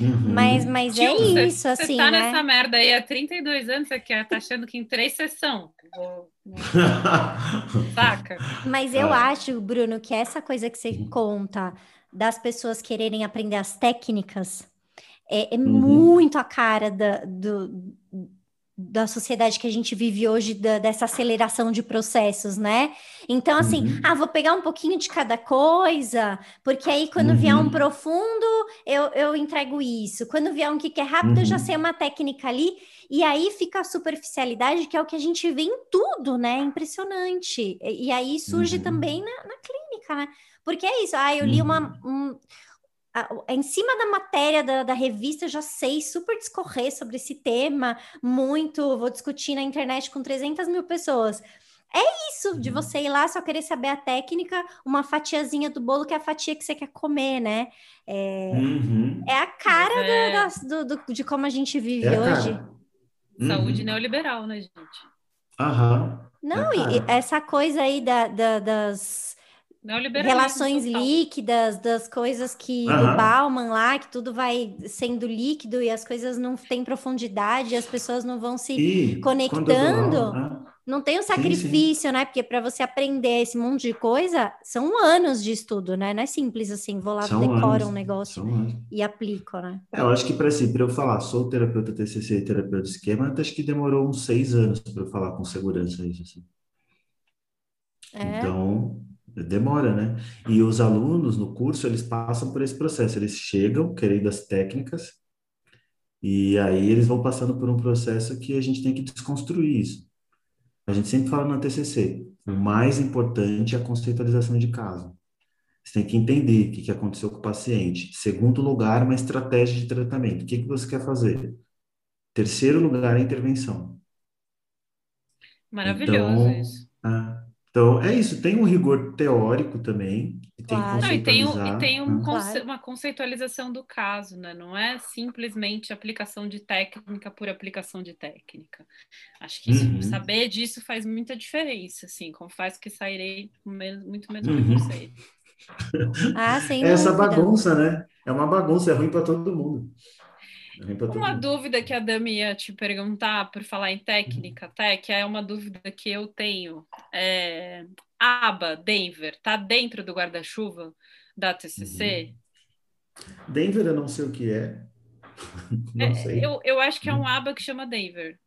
Uhum. Mas, mas é Tio, cê- isso, Você assim, tá né? nessa merda aí há 32 anos, você quer, tá achando que em três sessões. Vou- *laughs* Saca? Mas eu Ah. acho, Bruno, que essa coisa que você conta das pessoas quererem aprender as técnicas é, é Uhum. muito a cara da, do- da sociedade que a gente vive hoje, da- dessa aceleração de processos, né? Então, assim, Uhum. ah, vou pegar um pouquinho de cada coisa, porque aí quando vier um Uhum. profundo, eu, eu entrego isso. Quando vier um que quer rápido, eu já Uhum. sei uma técnica ali. E aí fica a superficialidade, que é o que a gente vê em tudo, né? Impressionante. E, e aí surge Uhum. também na, na clínica, né? Porque é isso. Ah, eu li uma. um- em cima da matéria da, da revista, eu já sei super discorrer sobre esse tema, muito. Vou discutir na internet com 300 mil pessoas. É isso, de Uhum. você ir lá só querer saber a técnica, uma fatiazinha do bolo, que é a fatia que você quer comer, né? É, Uhum. é a cara é- da- do, do- de como a gente vive É a hoje. cara. Saúde Uhum. neoliberal, né, gente? Aham. Não, É e e essa coisa aí da, da- das relações total. líquidas, das coisas que do Aham. Bauman lá, que tudo vai sendo líquido e as coisas não têm profundidade, as pessoas não vão se. E conectando, ah, Não tem o Sim, sim. sacrifício, né? Porque para você aprender esse monte de coisa, são anos de estudo, né? Não é simples assim, vou lá, São decoro anos, um negócio e aplico, né? É, eu acho que para assim, para eu falar, sou terapeuta TCC e terapeuta esquema, acho que demorou uns seis anos para eu falar com segurança isso. Assim. É. Então, demora, né? E os alunos no curso, eles passam por esse processo. Eles chegam querendo as técnicas e aí eles vão passando por um processo que a gente tem que desconstruir isso. A gente sempre fala na TCC, o mais importante é a conceitualização de caso. Você tem que entender o que que aconteceu com o paciente. Segundo lugar, uma estratégia de tratamento. O que que você quer fazer? Terceiro lugar, a intervenção. Maravilhoso Então, isso. ah, então, é isso. Tem um rigor teórico também, E tem Claro. Não, e tem, um- e tem um né? conce- Claro. uma conceitualização do caso, né? Não é simplesmente aplicação de técnica por aplicação de técnica. Acho que isso- Uhum. saber disso faz muita diferença, assim. Confesso que sairei com menos- muito menos Uhum. preconceito. Ah, sem É essa dúvida. bagunça, né? É uma bagunça, é ruim para todo mundo. É ruim para todo Uma mundo. dúvida que a Dami ia te perguntar, por falar em técnica, até, que é uma dúvida que eu tenho. É, a aba Denver tá dentro do guarda-chuva da TCC? Denver, eu não sei o que é. *laughs* Não É, sei. eu, eu acho que é um aba que chama Denver.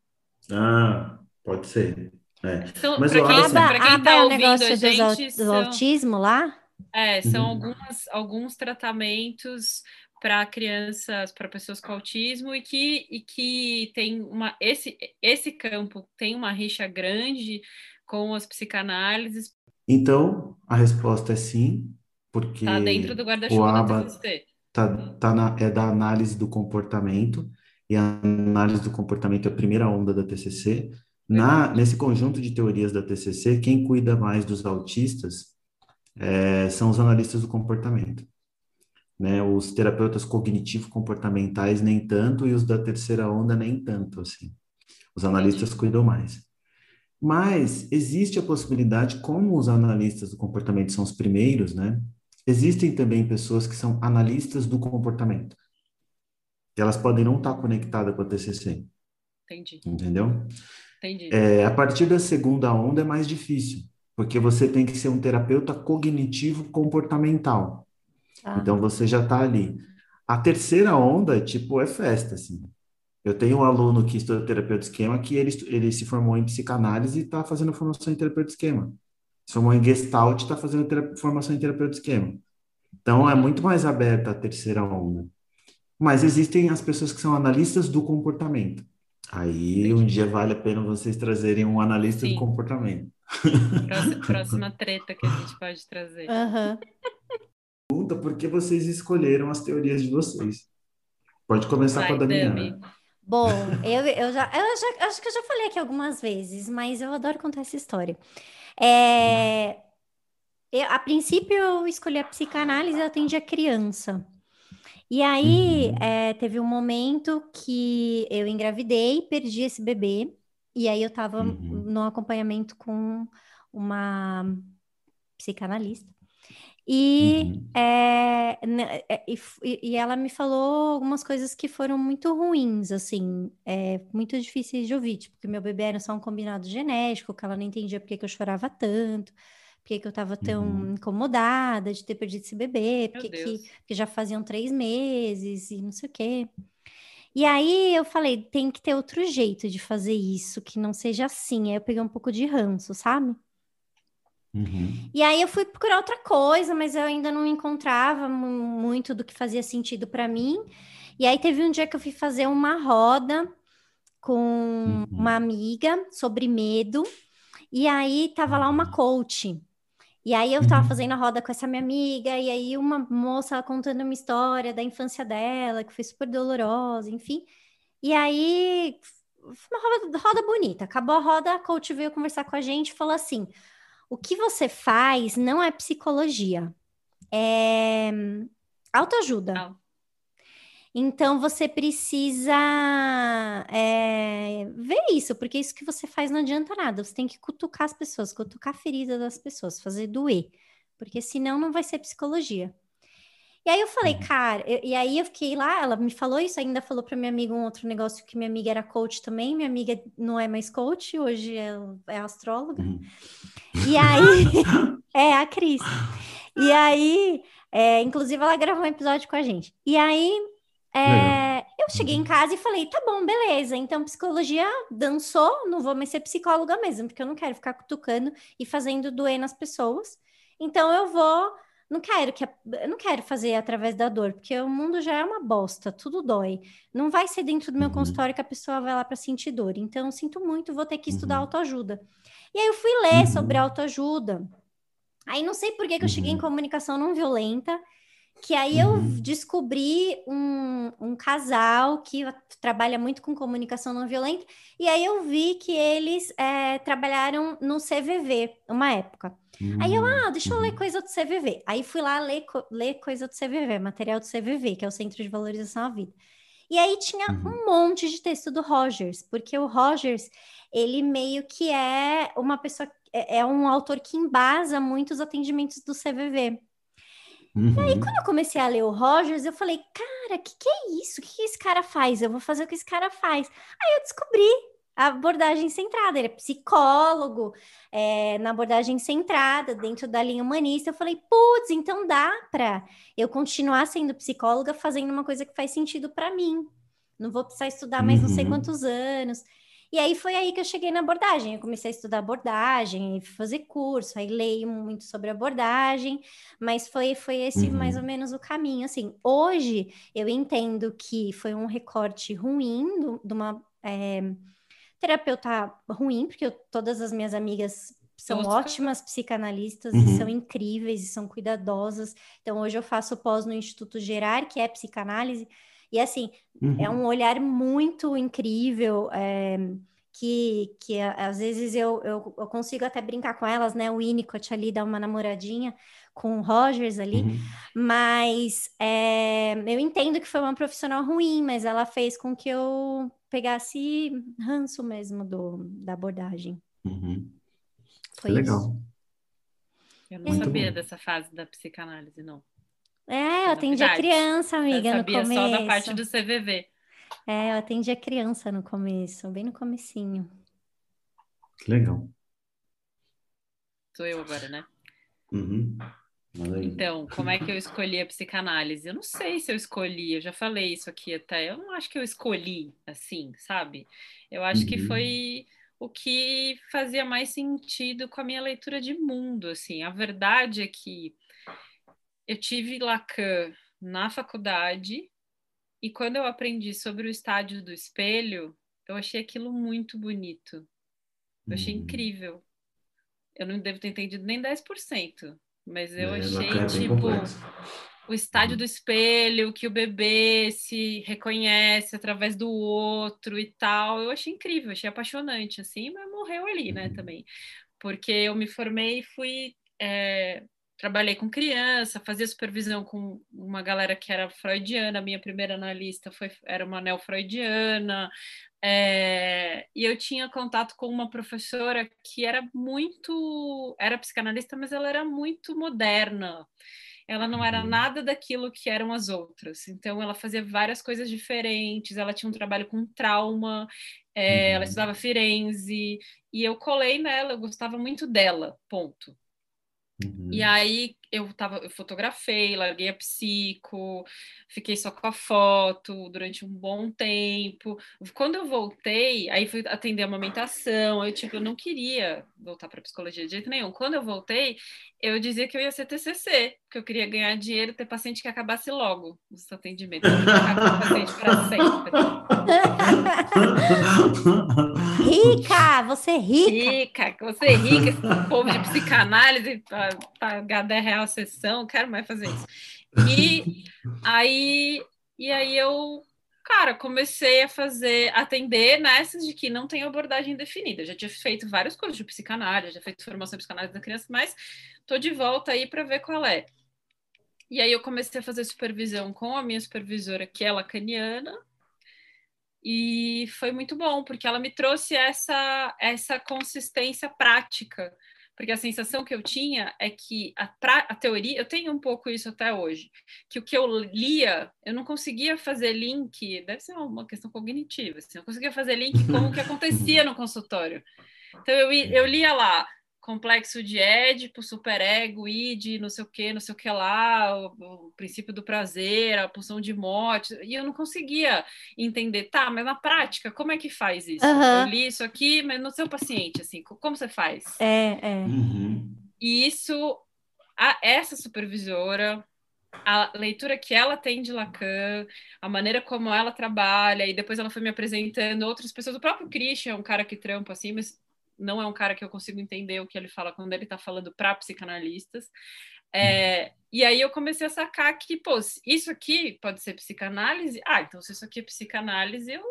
Ah, pode ser. É. São, Mas eu quem, assim- pra quem aba tá é o ouvindo negócio a dos gente, do são, autismo lá? é, são Uhum. algumas, alguns tratamentos para crianças, para pessoas com autismo e que, e que tem uma esse esse campo tem uma rixa grande com as psicanálises, Então, a resposta é sim, porque tá dentro do guarda-chuva da TCC. tá, tá na, é da análise do comportamento, e a análise do comportamento é a primeira onda da TCC. Na, nesse conjunto de teorias da TCC, quem cuida mais dos autistas é, são os analistas do comportamento. Né? Os terapeutas cognitivo-comportamentais nem tanto, e os da terceira onda nem tanto, assim. Os analistas cuidam mais. Mas existe a possibilidade, como os analistas do comportamento são os primeiros, né? Existem também pessoas que são analistas do comportamento. E elas podem não estar conectadas com a TCC, Entendi, entendeu? entendi. É, a partir da segunda onda é mais difícil, porque você tem que ser um terapeuta cognitivo comportamental. Tá. Então você já está ali. A terceira onda, tipo, é festa, assim. Eu tenho um aluno que estuda terapeuta de esquema que ele, ele se formou em psicanálise e está fazendo formação em terapeuta de esquema. Se formou em Gestalt e está fazendo tera- formação em terapeuta de esquema. Então é muito mais aberta a terceira onda. Mas existem as pessoas que são analistas do comportamento. Aí um dia vale a pena vocês trazerem um analista Sim. do comportamento. Próxima, *laughs* próxima treta que a gente pode trazer. Aham. Pergunta por que vocês escolheram as teorias de vocês. Pode começar Vai, com a Damiana. Dami. Bom, *laughs* eu, eu já, eu já acho que eu já falei aqui algumas vezes, mas eu adoro contar essa história. É, eu- a princípio eu escolhi a psicanálise, eu atendi a criança. E aí Uhum. é, teve um momento que eu engravidei, perdi esse bebê, e aí eu tava Uhum. no acompanhamento com uma psicanalista. E Uhum. é, e, e- ela me falou algumas coisas que foram muito ruins, assim, é, muito difíceis de ouvir, tipo, que meu bebê era só um combinado genético, que ela não entendia por que eu chorava tanto, por que eu estava tão Uhum. incomodada de ter perdido esse bebê, porque que, que já faziam três meses e não sei o quê. E aí eu falei, tem que ter outro jeito de fazer isso, que não seja assim. Aí eu peguei um pouco de ranço, sabe? Uhum. E aí eu fui procurar outra coisa, mas eu ainda não encontrava mu- muito do que fazia sentido para mim. E aí teve um dia que eu fui fazer uma roda com Uhum. uma amiga sobre medo. E aí tava lá uma coach. E aí eu tava Uhum. fazendo a roda com essa minha amiga, e aí uma moça contando uma história da infância dela, que foi super dolorosa, enfim. E aí uma roda, roda bonita. Acabou a roda, a coach veio conversar com a gente e falou assim: o que você faz não é psicologia, é autoajuda. Ah. Então você precisa é, ver isso, porque isso que você faz não adianta nada. Você tem que cutucar as pessoas, cutucar a ferida das pessoas, fazer doer, porque senão não vai ser psicologia. E aí eu falei, cara, eu- e aí eu fiquei lá, ela me falou isso, ainda falou para minha amiga um outro negócio que minha amiga era coach também, minha amiga não é mais coach, hoje é, é astróloga. Uhum. E aí, *laughs* é a Cris. E aí, é, inclusive ela gravou um episódio com a gente. E aí, é, eu cheguei em casa e falei, tá bom, beleza. Então, psicologia dançou, não vou mais ser psicóloga mesmo, porque eu não quero ficar cutucando e fazendo doer nas pessoas. Então, eu vou, não quero que, eu não quero fazer através da dor, porque o mundo já é uma bosta, tudo dói. Não vai ser dentro do meu Uhum. consultório que a pessoa vai lá para sentir dor. Então, sinto muito, vou ter que estudar Uhum. autoajuda. E aí eu fui ler Uhum. sobre autoajuda. Aí não sei por que que eu cheguei em Uhum. comunicação não violenta, que aí eu Uhum. descobri um, um casal que trabalha muito com comunicação não violenta, e aí eu vi que eles é, trabalharam no CVV, uma época. Aí eu, ah, deixa eu ler Uhum. coisa do CVV. Aí fui lá ler, ler coisa do CVV, material do CVV, que é o Centro de Valorização à Vida. E aí tinha Uhum. um monte de texto do Rogers, porque o Rogers, ele meio que é uma pessoa, é, é um autor que embasa muito os atendimentos do CVV. Uhum. Quando eu comecei a ler o Rogers, eu falei, cara, que que é isso? O que, que esse cara faz? Eu vou fazer o que esse cara faz. Aí eu descobri a abordagem centrada. Ele é psicólogo, é, na abordagem centrada, dentro da linha humanista. Eu falei, putz, então dá para eu continuar sendo psicóloga fazendo uma coisa que faz sentido para mim. Não vou precisar estudar mais não sei Uhum. quantos anos. E aí foi aí que eu cheguei na abordagem. Eu comecei a estudar abordagem, fazer curso, aí leio muito sobre abordagem, mas foi, foi esse Uhum. mais ou menos o caminho. Assim, hoje eu entendo que foi um recorte ruim do- de uma é, terapeuta ruim, porque eu- todas as minhas amigas são Tosca. ótimas psicanalistas e Uhum. são incríveis e são cuidadosas. Então, hoje eu faço pós no Instituto Gerar, que é psicanálise, e assim, é Uhum. um olhar muito incrível, é, que, que a- às vezes eu, eu, eu consigo até brincar com elas, né? O Winnicott ali dá uma namoradinha com o Rogers ali, Uhum. mas é, eu entendo que foi uma profissional ruim, mas ela fez com que eu pegasse ranço mesmo do, da abordagem. Uhum. Foi Legal. Eu não Muito sabia bom. dessa fase da psicanálise, não. É, eu atendi a criança, Eu amiga, no sabia começo. só da parte do CVV. É, eu atendi a criança no começo, bem no comecinho. Legal. Sou eu agora, né? Uhum. Então, como é que eu escolhi a psicanálise? Eu não sei se eu escolhi, eu já falei isso aqui até. Eu não acho que eu escolhi assim, sabe? Eu acho que Uhum. foi o que fazia mais sentido com a minha leitura de mundo, assim. A verdade é que eu tive Lacan na faculdade e quando eu aprendi sobre o estádio do espelho, eu achei aquilo muito bonito. Eu achei Uhum. incrível. Eu não devo ter entendido nem 10%, mas eu É, achei, Lacan é tipo, complexo. o estádio Uhum. do espelho, que o bebê se reconhece através do outro e tal. Eu achei incrível, achei apaixonante, assim, mas morreu ali, né, Uhum. também. Porque eu me formei e fui. é, trabalhei com criança, fazia supervisão com uma galera que era freudiana, minha primeira analista foi, era uma neo-freudiana, é, e eu tinha contato com uma professora que era muito. era psicanalista, mas ela era muito moderna. Ela não era Uhum. nada daquilo que eram as outras. Então, ela fazia várias coisas diferentes. Ela tinha um trabalho com trauma, é, ela Uhum. estudava Firenze, e eu colei nela, eu gostava muito dela, ponto. Uhum. E aí eu tava, eu fotografei, larguei a psico, fiquei só com a foto durante um bom tempo. Quando eu voltei, aí fui atender a amamentação, eu tipo, eu não queria voltar para psicologia de jeito nenhum. Quando eu voltei, eu dizia que eu ia ser TCC, porque eu queria ganhar dinheiro, ter paciente que acabasse logo os atendimentos, eu queria ficar com o paciente para sempre. *laughs* Rica, você é rica. Rica, você é rica, esse povo de psicanálise, pa- pagar 10 reais a sessão, quero mais fazer isso. E aí, e aí eu, cara, comecei a fazer, atender nessas de que não tem abordagem definida. Eu já tinha feito vários cursos de psicanálise, já feito formação psicanálise da criança, mas tô de volta aí para ver qual é. E aí eu comecei a fazer supervisão com a minha supervisora, que é lacaniana, e foi muito bom, porque ela me trouxe essa, essa consistência prática. Porque a sensação que eu tinha é que a, pra, a teoria, eu tenho um pouco isso até hoje, que o que eu lia, eu não conseguia fazer link, deve ser uma questão cognitiva, assim, eu não conseguia fazer link com o que *laughs* acontecia no consultório. Então eu, eu lia lá, complexo de Édipo, superego, id, não sei o que, não sei o que lá, o, o, princípio do prazer, a pulsão de morte, e eu não conseguia entender, tá, mas na prática, como é que faz isso? Uhum. Eu li isso aqui, mas no seu paciente, assim, como você faz? É, é. Uhum. E isso, a, essa supervisora, a leitura que ela tem de Lacan, a maneira como ela trabalha, e depois ela foi me apresentando outras pessoas, o próprio Christian é um cara que trampa assim, mas não é um cara que eu consigo entender o que ele fala quando ele está falando para psicanalistas. É, e aí eu comecei a sacar que, pô, isso aqui pode ser psicanálise? Ah, então se isso aqui é psicanálise, eu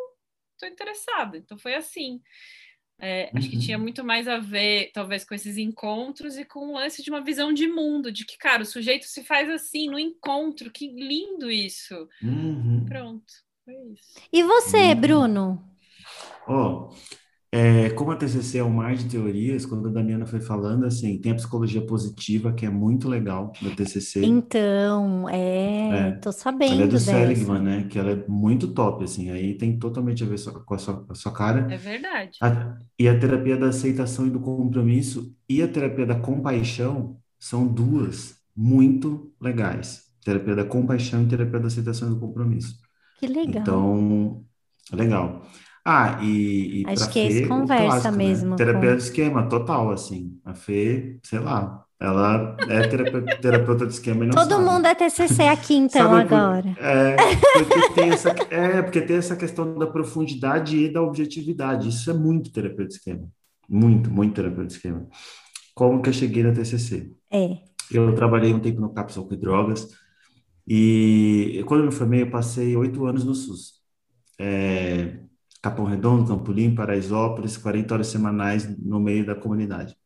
tô interessada. Então foi assim. É, uhum. Acho que tinha uhum. muito mais a ver, talvez, com esses encontros e com o lance de uma visão de mundo, de que, cara, o sujeito se faz assim no encontro, que lindo isso. Uhum. Pronto, foi isso. E você, uhum. Bruno? Ó, oh, é, como a TCC é um mar de teorias, quando a Damiana foi falando, assim, tem a psicologia positiva, que é muito legal no TCC. Então, é, é. tô sabendo Ela é do dessa. Seligman, né? Que ela é muito top, assim, aí tem totalmente a ver com a sua, a sua cara. É verdade. A, e a terapia da aceitação e do compromisso e a terapia da compaixão são duas muito legais. Terapia da compaixão e terapia da aceitação e do compromisso. Que legal. Então, legal. Ah, e, e Acho que Fê, conversa clássico, né? mesmo. Terapia com... de esquema, total, assim. A Fê, sei lá, ela é terapeuta, terapeuta de esquema e não Todo sabe. mundo é TCC aqui, *laughs* então, agora. Por, é, porque tem essa, é, porque tem essa questão da profundidade e da objetividade. Isso é muito terapeuta de esquema. Muito, muito terapeuta de esquema. Como que eu cheguei na TCC? É. Eu trabalhei um tempo no CAPS com drogas e quando eu me formei, eu passei oito anos no SUS. É, Capão Redondo, Campolim, Paraisópolis, 40 horas semanais no meio da comunidade.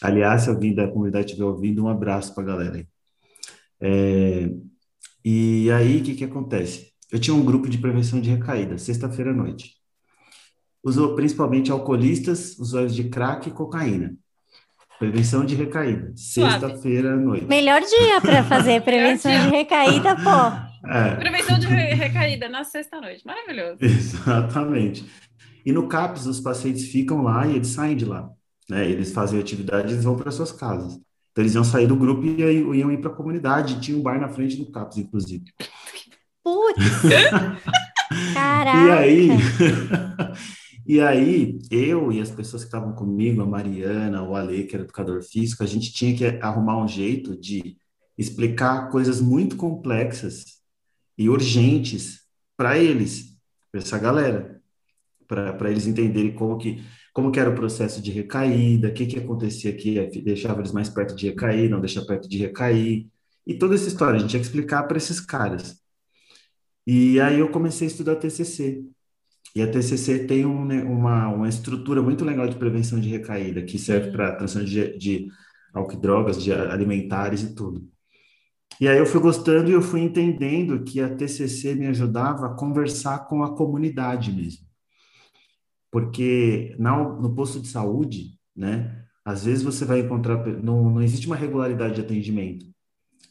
Aliás, se alguém da comunidade estiver ouvindo, um abraço para a galera aí. É, e aí, o que, que acontece? Eu tinha um grupo de prevenção de recaída, sexta-feira à noite. Usou principalmente alcoolistas, usuários de crack e cocaína. Prevenção de recaída, sexta-feira à noite. Melhor dia para fazer *laughs* prevenção de recaída, pô. É. Prevenção de recaída na sexta-noite. Maravilhoso. *laughs* Exatamente. E no CAPS, os pacientes ficam lá e eles saem de lá. Né? Eles fazem atividade e eles vão para suas casas. Então, eles iam sair do grupo e iam ir para a comunidade. Tinha um bar na frente do CAPS, inclusive. Putz! *laughs* Caraca! E aí, e aí, eu e as pessoas que estavam comigo, a Mariana, o Ale, que era educador físico, a gente tinha que arrumar um jeito de explicar coisas muito complexas e urgentes para eles, para essa galera, para eles entenderem como que como que era o processo de recaída, o que que acontecia que deixava eles mais perto de recair, não deixa perto de recair, e toda essa história a gente tinha que explicar para esses caras. E aí eu comecei a estudar TCC. E a TCC tem um, uma, uma estrutura muito legal de prevenção de recaída, que serve para transtorno de, de álcool e drogas, de alimentares e tudo. E aí eu fui gostando e eu fui entendendo que a TCC me ajudava a conversar com a comunidade mesmo. Porque na, no posto de saúde, né, às vezes você vai encontrar, não, não existe uma regularidade de atendimento.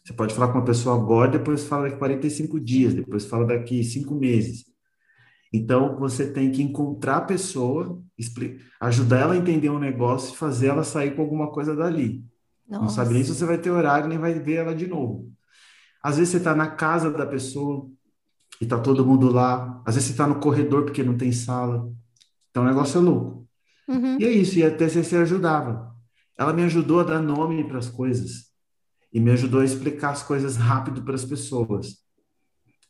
Você pode falar com uma pessoa agora, depois fala daqui 45 dias, depois fala daqui cinco meses. Então, você tem que encontrar a pessoa, ajudar ela a entender um negócio e fazer ela sair com alguma coisa dali. Nossa. Não sabe nem se você vai ter horário, nem vai ver ela de novo. Às vezes você está na casa da pessoa e está todo mundo lá. Às vezes você está no corredor porque não tem sala. Então o negócio é louco. Uhum. E é isso, e a TCC ajudava. Ela me ajudou a dar nome para as coisas. E me ajudou a explicar as coisas rápido para as pessoas.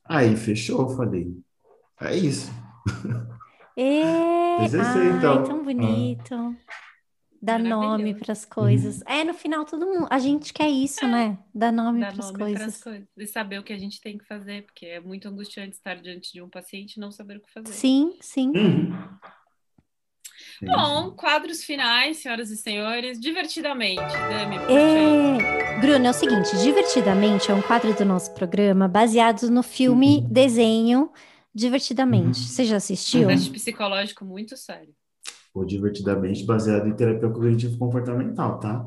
Aí fechou, falei. É isso. *laughs* E... Ai, então. tão bonito. Ah dar nome para as coisas. Uhum. É, no final todo mundo, a gente quer isso, é. né? Dar nome para as coisas. coisas. E saber o que a gente tem que fazer, porque é muito angustiante estar diante de um paciente e não saber o que fazer. Sim, sim. Uhum. Bom, quadros finais, senhoras e senhores, divertidamente. Dami, é... Bruno, é o seguinte, divertidamente é um quadro do nosso programa baseado no filme uhum. desenho Divertidamente. Uhum. Você já assistiu? Um teste psicológico muito sério ou divertidamente baseado em terapia cognitivo comportamental, tá?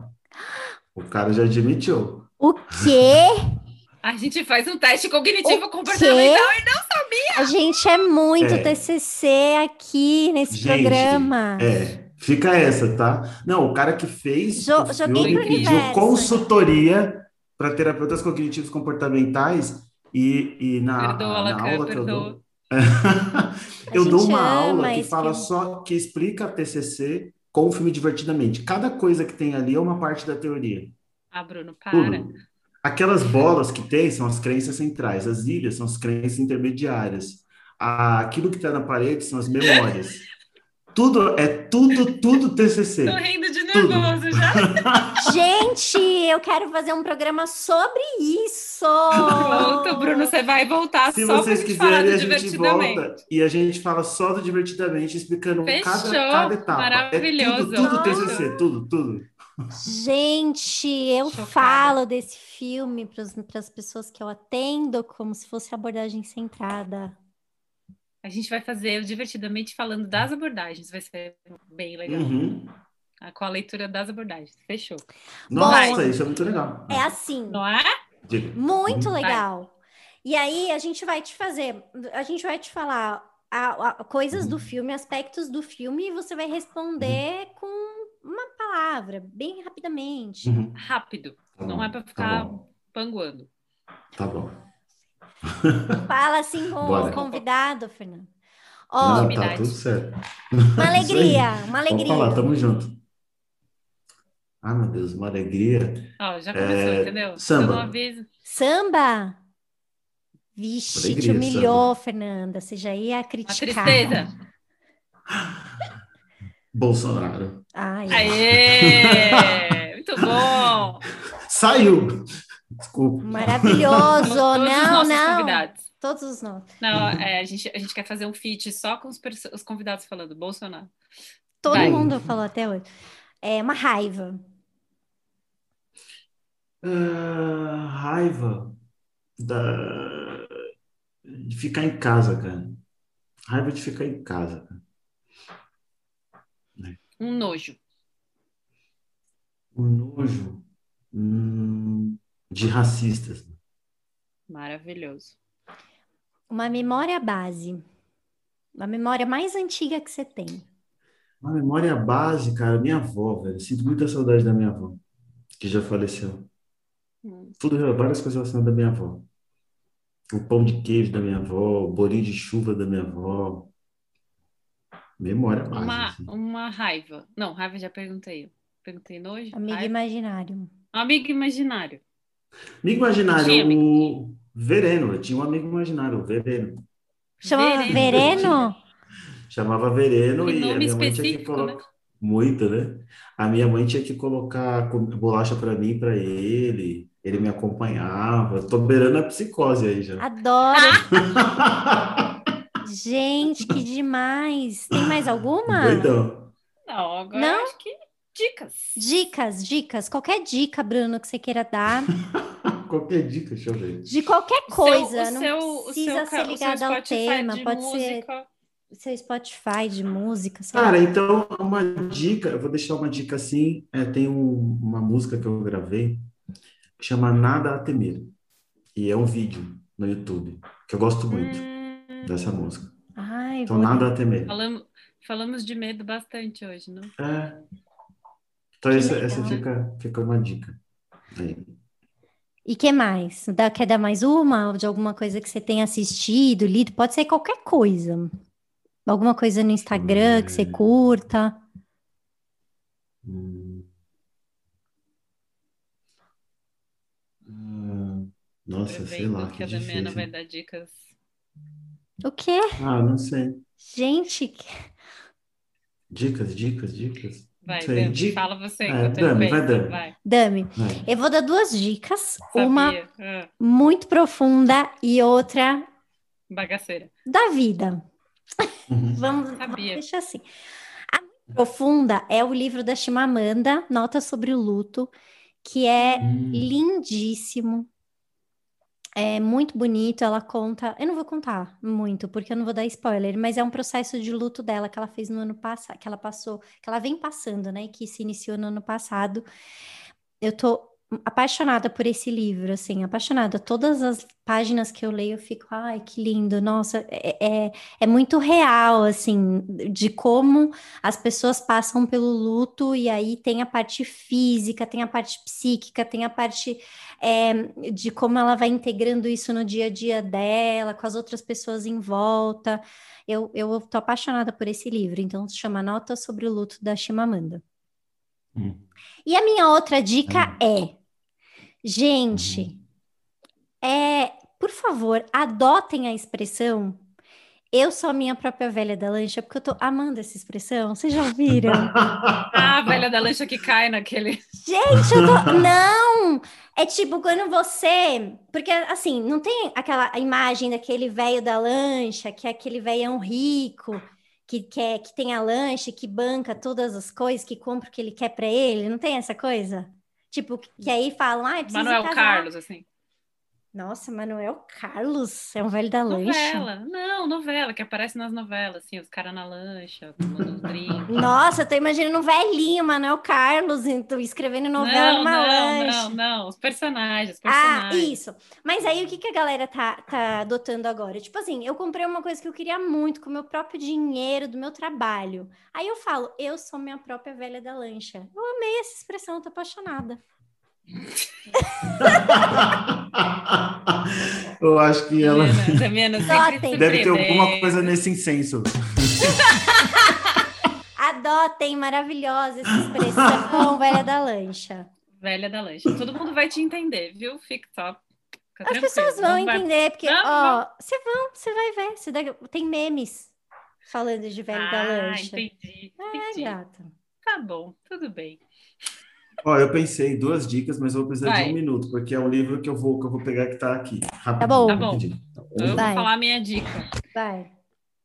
O cara já admitiu. O quê? *laughs* A gente faz um teste cognitivo o comportamental quê? e não sabia. A gente é muito é. TCC aqui nesse gente, programa. É, fica essa, tá? Não, o cara que fez jo o filme pediu consultoria para terapeutas cognitivos comportamentais e, e na, perdoa, na aula que eu dou *laughs* eu dou uma aula que fala que... só, que explica a TCC com o filme divertidamente. Cada coisa que tem ali é uma parte da teoria. Ah, Bruno, para. Tudo. Aquelas bolas que tem são as crenças centrais, as ilhas são as crenças intermediárias. aquilo que está na parede são as memórias. *laughs* tudo é tudo, tudo TCC. Tô rindo de. Nervoso já. *laughs* Gente, eu quero fazer um programa sobre isso. Pronto, Bruno, você vai voltar Se só pra vocês falar quiserem, do a gente divertidamente. volta e a gente fala só do divertidamente, explicando cada, Fechou. cada etapa. Maravilhoso. É tudo, tudo. TCC, tudo, tudo. Gente, eu Chocada. falo desse filme para as pessoas que eu atendo como se fosse abordagem centrada. A gente vai fazer o divertidamente falando das abordagens. Vai ser bem legal. Uhum. Ah, Com a leitura das abordagens. Fechou. Nossa, Bom, isso é muito legal. É assim, Não é? Muito legal. E aí a gente vai te fazer, a gente vai te falar a- a- coisas do filme, aspectos do filme, e você vai responder com uma palavra, bem rapidamente. Uhum. Rápido. Tá Não é pra tá ficar bom, panguando. Tá bom. Fala assim com Bora. o convidado, Fernando. Não, Ó, tá tudo certo. uma *laughs* alegria, uma Vamos alegria. falar, tamo junto. Ah, meu Deus, uma alegria. Ó, já começou, É, entendeu? samba. Eu não aviso. Samba? Vixe, te Alegria, humilhou, Fernanda. Você já ia Uma criticar. tristeza. *laughs* Bolsonaro. Ai, Aê! *laughs* Muito bom! Saiu! Desculpa. maravilhoso. Todos os não, nossos não. convidados. Todos os nossos. Não, é, a, gente, a gente quer fazer um feat só com os, os convidados falando Bolsonaro. Todo Vai. mundo falou até hoje. É uma raiva. Ah, raiva da... de ficar em casa, cara. Raiva de ficar em casa. cara. Um nojo. O nojo hum, de racistas. Maravilhoso. Uma memória base. A memória mais antiga que você tem. Uma memória base, cara, minha avó, velho. Sinto muita saudade da minha avó, que já faleceu. Hum. Tudo, várias coisas relacionadas à minha avó. O pão de queijo da minha avó, o bolinho de chuva da minha avó. Memória base, Uma, assim. uma raiva. Não, raiva já perguntei. Perguntei nojo. Amigo raiva. imaginário. Amigo imaginário. Amigo imaginário, Tinha amigo. o Vereno. Eu tinha um amigo imaginário, o Vereno. Chama Vereno. Vereno? *laughs* Chamava Vereno Que e a minha mãe tinha que específico, né? colocar. Muito, né? A minha mãe tinha que colocar bolacha para mim e para ele. Ele me acompanhava. Tô beirando a psicose aí já. Adoro. Gente, que demais. Tem mais alguma? Doidão. Não, agora Não? acho que dicas. Dicas, dicas. Qualquer dica, Bruno, que você queira dar. *laughs* Qualquer dica, deixa eu ver. De qualquer O seu- coisa. o não seu- o precisa seu ser ca- o seu ligado ao tema. de Pode ser música. Seu Spotify de música. lá. Cara, então, uma dica, eu vou deixar uma dica assim. é, tem um- uma música que eu gravei que chama Nada a Temer. E é um vídeo no YouTube, que eu gosto muito Hum, dessa música. Ai, Então, Nada a Temer. falamos, falamos de medo bastante hoje, não? É. Então, Que essa, legal. essa fica, fica uma dica. Aí. E que mais? Dá, quer dar mais uma? De alguma coisa que você tenha assistido, lido? Pode ser qualquer coisa. Alguma coisa no Instagram que você curta. Hum. Nossa, sei lá, que que a Damiana difícil. vai dar dicas. O quê? Ah, não sei. Gente, Dicas, dicas, dicas. Vai, Dami, di- fala você É, Dami, vai. Dami. Vai, Dami, Vai. eu vou dar duas dicas. Uma sabia. Ah, muito profunda e outra bagaceira. da vida. Uhum. *laughs* Vamos, vamos deixar assim. A muito profunda é o livro da Chimamanda, Notas sobre o Luto, que é Hum. lindíssimo. É muito bonito, ela conta. Eu não vou contar muito, porque eu não vou dar spoiler, mas é um processo de luto dela que ela fez no ano passado, que ela passou, que ela vem passando, né? Que se iniciou no ano passado. Eu tô apaixonada por esse livro, assim, apaixonada. Todas as páginas que eu leio, eu fico, ai, que lindo, nossa, é, é, é muito real, assim, de como as pessoas passam pelo luto, e aí tem a parte física, tem a parte psíquica, tem a parte é, de como ela vai integrando isso no dia a dia dela, com as outras pessoas em volta. Eu, eu tô apaixonada por esse livro, então se chama Nota sobre o Luto da Chimamanda. Hum. E a minha outra dica é, gente, é, por favor, adotem a expressão Eu sou a minha própria velha da lancha, porque eu tô amando essa expressão. Vocês já ouviram? *laughs* Ah, a velha da lancha que cai naquele. Gente, eu tô. *laughs* Não! É tipo quando você. Porque, assim, não tem aquela imagem daquele velho da lancha, que é aquele velhão rico, que, quer, que tem a lancha, que banca todas as coisas, que compra o que ele quer pra ele. Não tem essa coisa? Tipo, que aí falam, ah, precisa Manuel casar. Carlos, assim. Nossa, Manuel Carlos é um velho da lancha. Novela. Não, novela, que aparece nas novelas, assim, os caras na lancha, tomando os drinks. Nossa, eu tô imaginando um velhinho, Manuel Carlos, então, escrevendo novela Não, numa não, lancha. não, não, os personagens, os Ah, personagens. isso. Mas aí o que, que a galera tá, tá adotando agora? Tipo assim, eu comprei uma coisa que eu queria muito com o meu próprio dinheiro, do meu trabalho. Aí eu falo, eu sou minha própria velha da lancha. Eu amei essa expressão, eu tô apaixonada. *laughs* Eu acho que ela deve ter alguma coisa nesse incenso. Adotem, maravilhosa essa expressão, velha da lancha. Velha da lancha. Todo mundo vai te entender, viu? Fica top. Fica As pessoas vão não vai- entender, porque, Não, ó, você vão, você vai ver. Você dá- Tem memes falando de velho da Ah, lancha. entendi, É, entendi. gata. Tá bom, tudo bem. Ó, eu pensei em duas dicas, mas eu vou precisar Vai. de um minuto, porque é um livro que eu vou, que eu vou pegar que tá aqui. Bom. Tá bom. Tá bom? Eu Vai. vou falar a minha dica. Vai.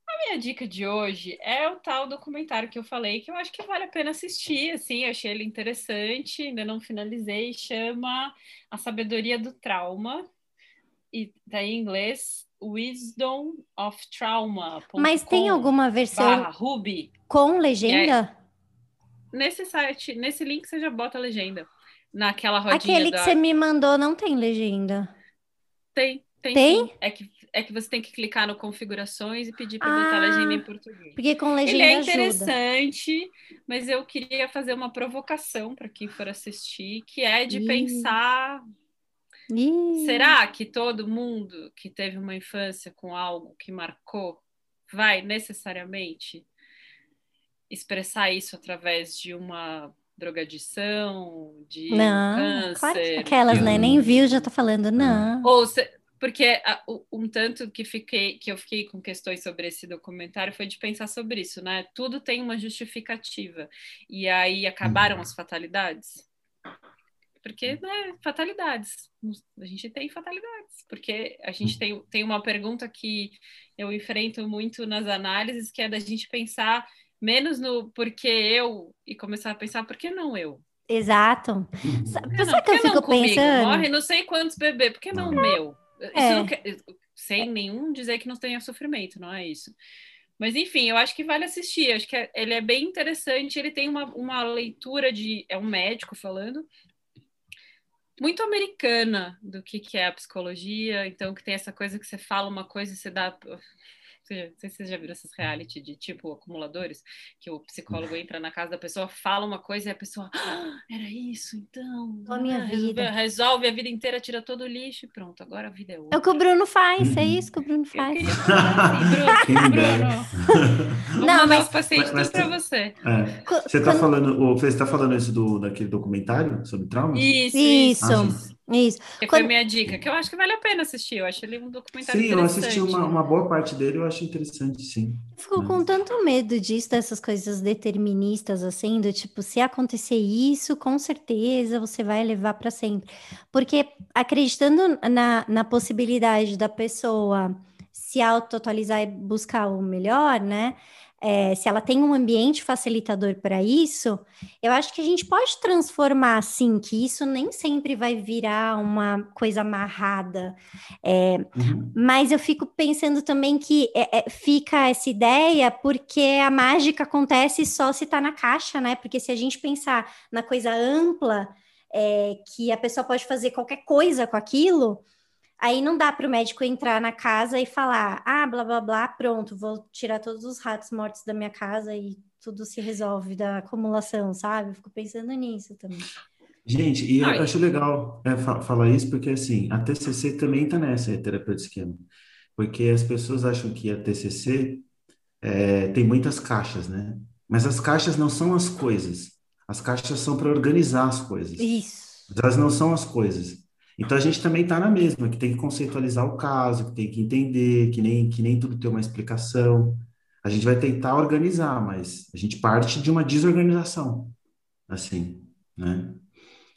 A minha dica de hoje é o tal documentário que eu falei, que eu acho que vale a pena assistir, assim, eu achei ele interessante, ainda não finalizei, chama A Sabedoria do Trauma, e tá em inglês Wisdom of Trauma. Mas tem alguma versão Ruby. com legenda? Nesse site, nesse link você já bota a legenda. Naquela rodinha Aquele que da... você me mandou não tem legenda. Tem, tem, Tem? sim. É que, é que você tem que clicar no configurações e pedir para botar a legenda em Ah, português. Porque com Ele legenda é ajuda. interessante, mas eu queria fazer uma provocação para quem for assistir, que é de Ih. pensar: Ih, será que todo mundo que teve uma infância com algo que marcou vai necessariamente expressar isso através de uma drogadição, de um Não, câncer? claro que aquelas, né? Nem viu, já tá falando, não. ou se- porque um tanto que fiquei que eu fiquei com questões sobre esse documentário foi de pensar sobre isso, né? Tudo tem uma justificativa. E aí acabaram as fatalidades. Porque, né, fatalidades. A gente tem fatalidades. Porque a gente tem, tem uma pergunta que eu enfrento muito nas análises, que é da gente pensar menos no porquê eu e começar a pensar por que não eu? Exato. Sabe não? o que eu fico comigo? pensando? Morre não sei quantos bebês, por que não o meu? É. não quer- sem nenhum dizer que não tenha sofrimento, não é isso. Mas enfim, eu acho que vale assistir. Acho que é- ele é bem interessante. Ele tem uma, uma leitura de. É um médico falando. Muito americana do que, que é a psicologia. Então, que tem essa coisa que você fala uma coisa e você dá. Você- Não sei se vocês já viram esses reality de tipo acumuladores, que o psicólogo entra na casa da pessoa, fala uma coisa e a pessoa, "Ah, era isso, então. A minha ah, resolve- vida." Resolve a vida inteira, tira todo o lixo e pronto, agora a vida é É outra. o que o Bruno faz, é Uhum. isso que o Bruno faz. assim, *laughs* Bruno. Bruno, *laughs* Não, mas- os pacientes mas- tudo pra você. É. Você tá quando- falando, o- você tá falando isso do, daquele documentário sobre trauma? Isso, Isso. isso. Ah, Isso. Que Quando- foi minha dica, que eu acho que vale a pena assistir. Eu acho ele um documentário Sim, eu interessante. assisti uma, uma boa parte dele, eu acho interessante, sim. Eu Fico com tanto medo disso, dessas coisas deterministas, assim, do tipo, se acontecer isso, com certeza você vai levar para sempre. Porque acreditando na, na possibilidade da pessoa se auto-atualizar e buscar o melhor, né? É, se ela tem um ambiente facilitador para isso, eu acho que a gente pode transformar assim, que isso nem sempre vai virar uma coisa amarrada. É, Uhum. mas eu fico pensando também que é, fica essa ideia porque a mágica acontece só se está na caixa, né? Porque se a gente pensar na coisa ampla, é, que a pessoa pode fazer qualquer coisa com aquilo, aí não dá para o médico entrar na casa e falar, ah, blá blá blá, pronto, vou tirar todos os ratos mortos da minha casa e tudo se resolve da acumulação, sabe? Eu fico pensando nisso também. Gente, e eu Ai. acho legal é, fa- falar isso porque, assim, a TCC também está nessa, a terapia de esquema. Porque as pessoas acham que a TCC é, tem muitas caixas, né? Mas as caixas não são as coisas. As caixas são para organizar as coisas. Isso. Mas elas não são as coisas. Então a gente também está na mesma, que tem que conceitualizar o caso, que tem que entender, que nem, que nem tudo tem uma explicação. A gente vai tentar organizar, mas a gente parte de uma desorganização, assim, né?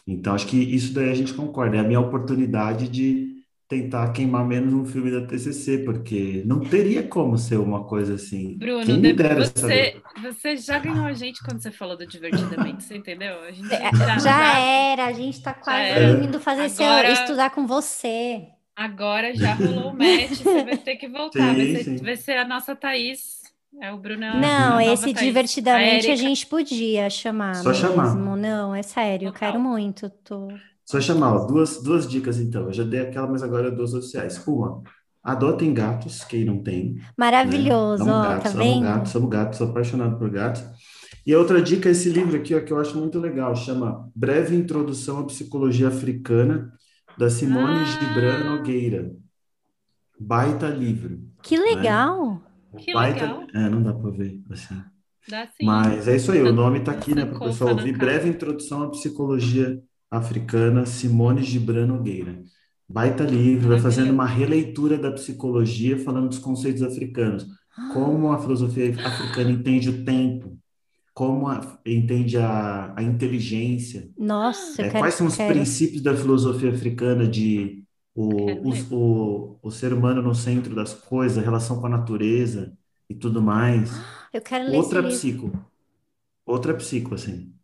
Então acho que isso daí a gente concorda. É a minha oportunidade de tentar queimar menos um filme da TCC, porque não teria como ser uma coisa assim. Bruno, Quem me dera você, saber. você já ganhou a gente quando você falou do Divertidamente, você entendeu? A gente É, já, Já era, a gente tá quase era. indo fazer seu- Agora- estudar com você. Agora já rolou o match, você vai ter que voltar. vai, Sim, ser, sim. vai ser a nossa Thaís. É o Bruno. é a- a Não, esse Thaís. divertidamente a, Érica. gente podia chamar Só chamar. mesmo. Não, é sério, eu Total. quero muito. Tô... Só chamar, ó, duas, duas dicas então. Eu já dei aquela, mas agora duas oficiais. Uma, adotem gatos, quem não tem. né? Maravilhoso, Amo ó, gatos, tá amo vendo? gatos, amo gatos, sou apaixonado por gatos. E a outra dica é esse livro aqui, ó, que eu acho muito legal, chama Breve Introdução à Psicologia Africana, da Simone Ah! Gibran Nogueira. Baita livro. Que legal! Que Baita... legal. É, não dá para ver assim. Dá sim. Mas é isso aí, o nome está aqui, né, para o pessoal ouvir. Breve Introdução à Psicologia Africana, Simone Gibran Nogueira. Baita livro, vai fazendo uma releitura da psicologia, falando dos conceitos africanos. Como a filosofia africana entende o tempo, como a- entende a, a inteligência, Nossa, é, quero, quais são os quero. princípios da filosofia africana de o, os- o, o ser humano no centro das coisas, a relação com a natureza e tudo mais. Eu quero ler Outra esse livro. psico. Outra psico, assim.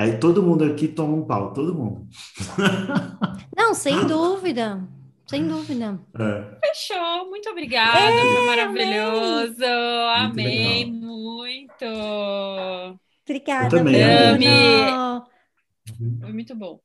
Aí todo mundo aqui toma um pau, todo mundo. Não, sem *laughs* dúvida. Sem dúvida. É. Fechou. Muito obrigada. É, Foi maravilhoso. Amei legal. muito. Obrigada, Eu também, Bruno. Foi muito bom.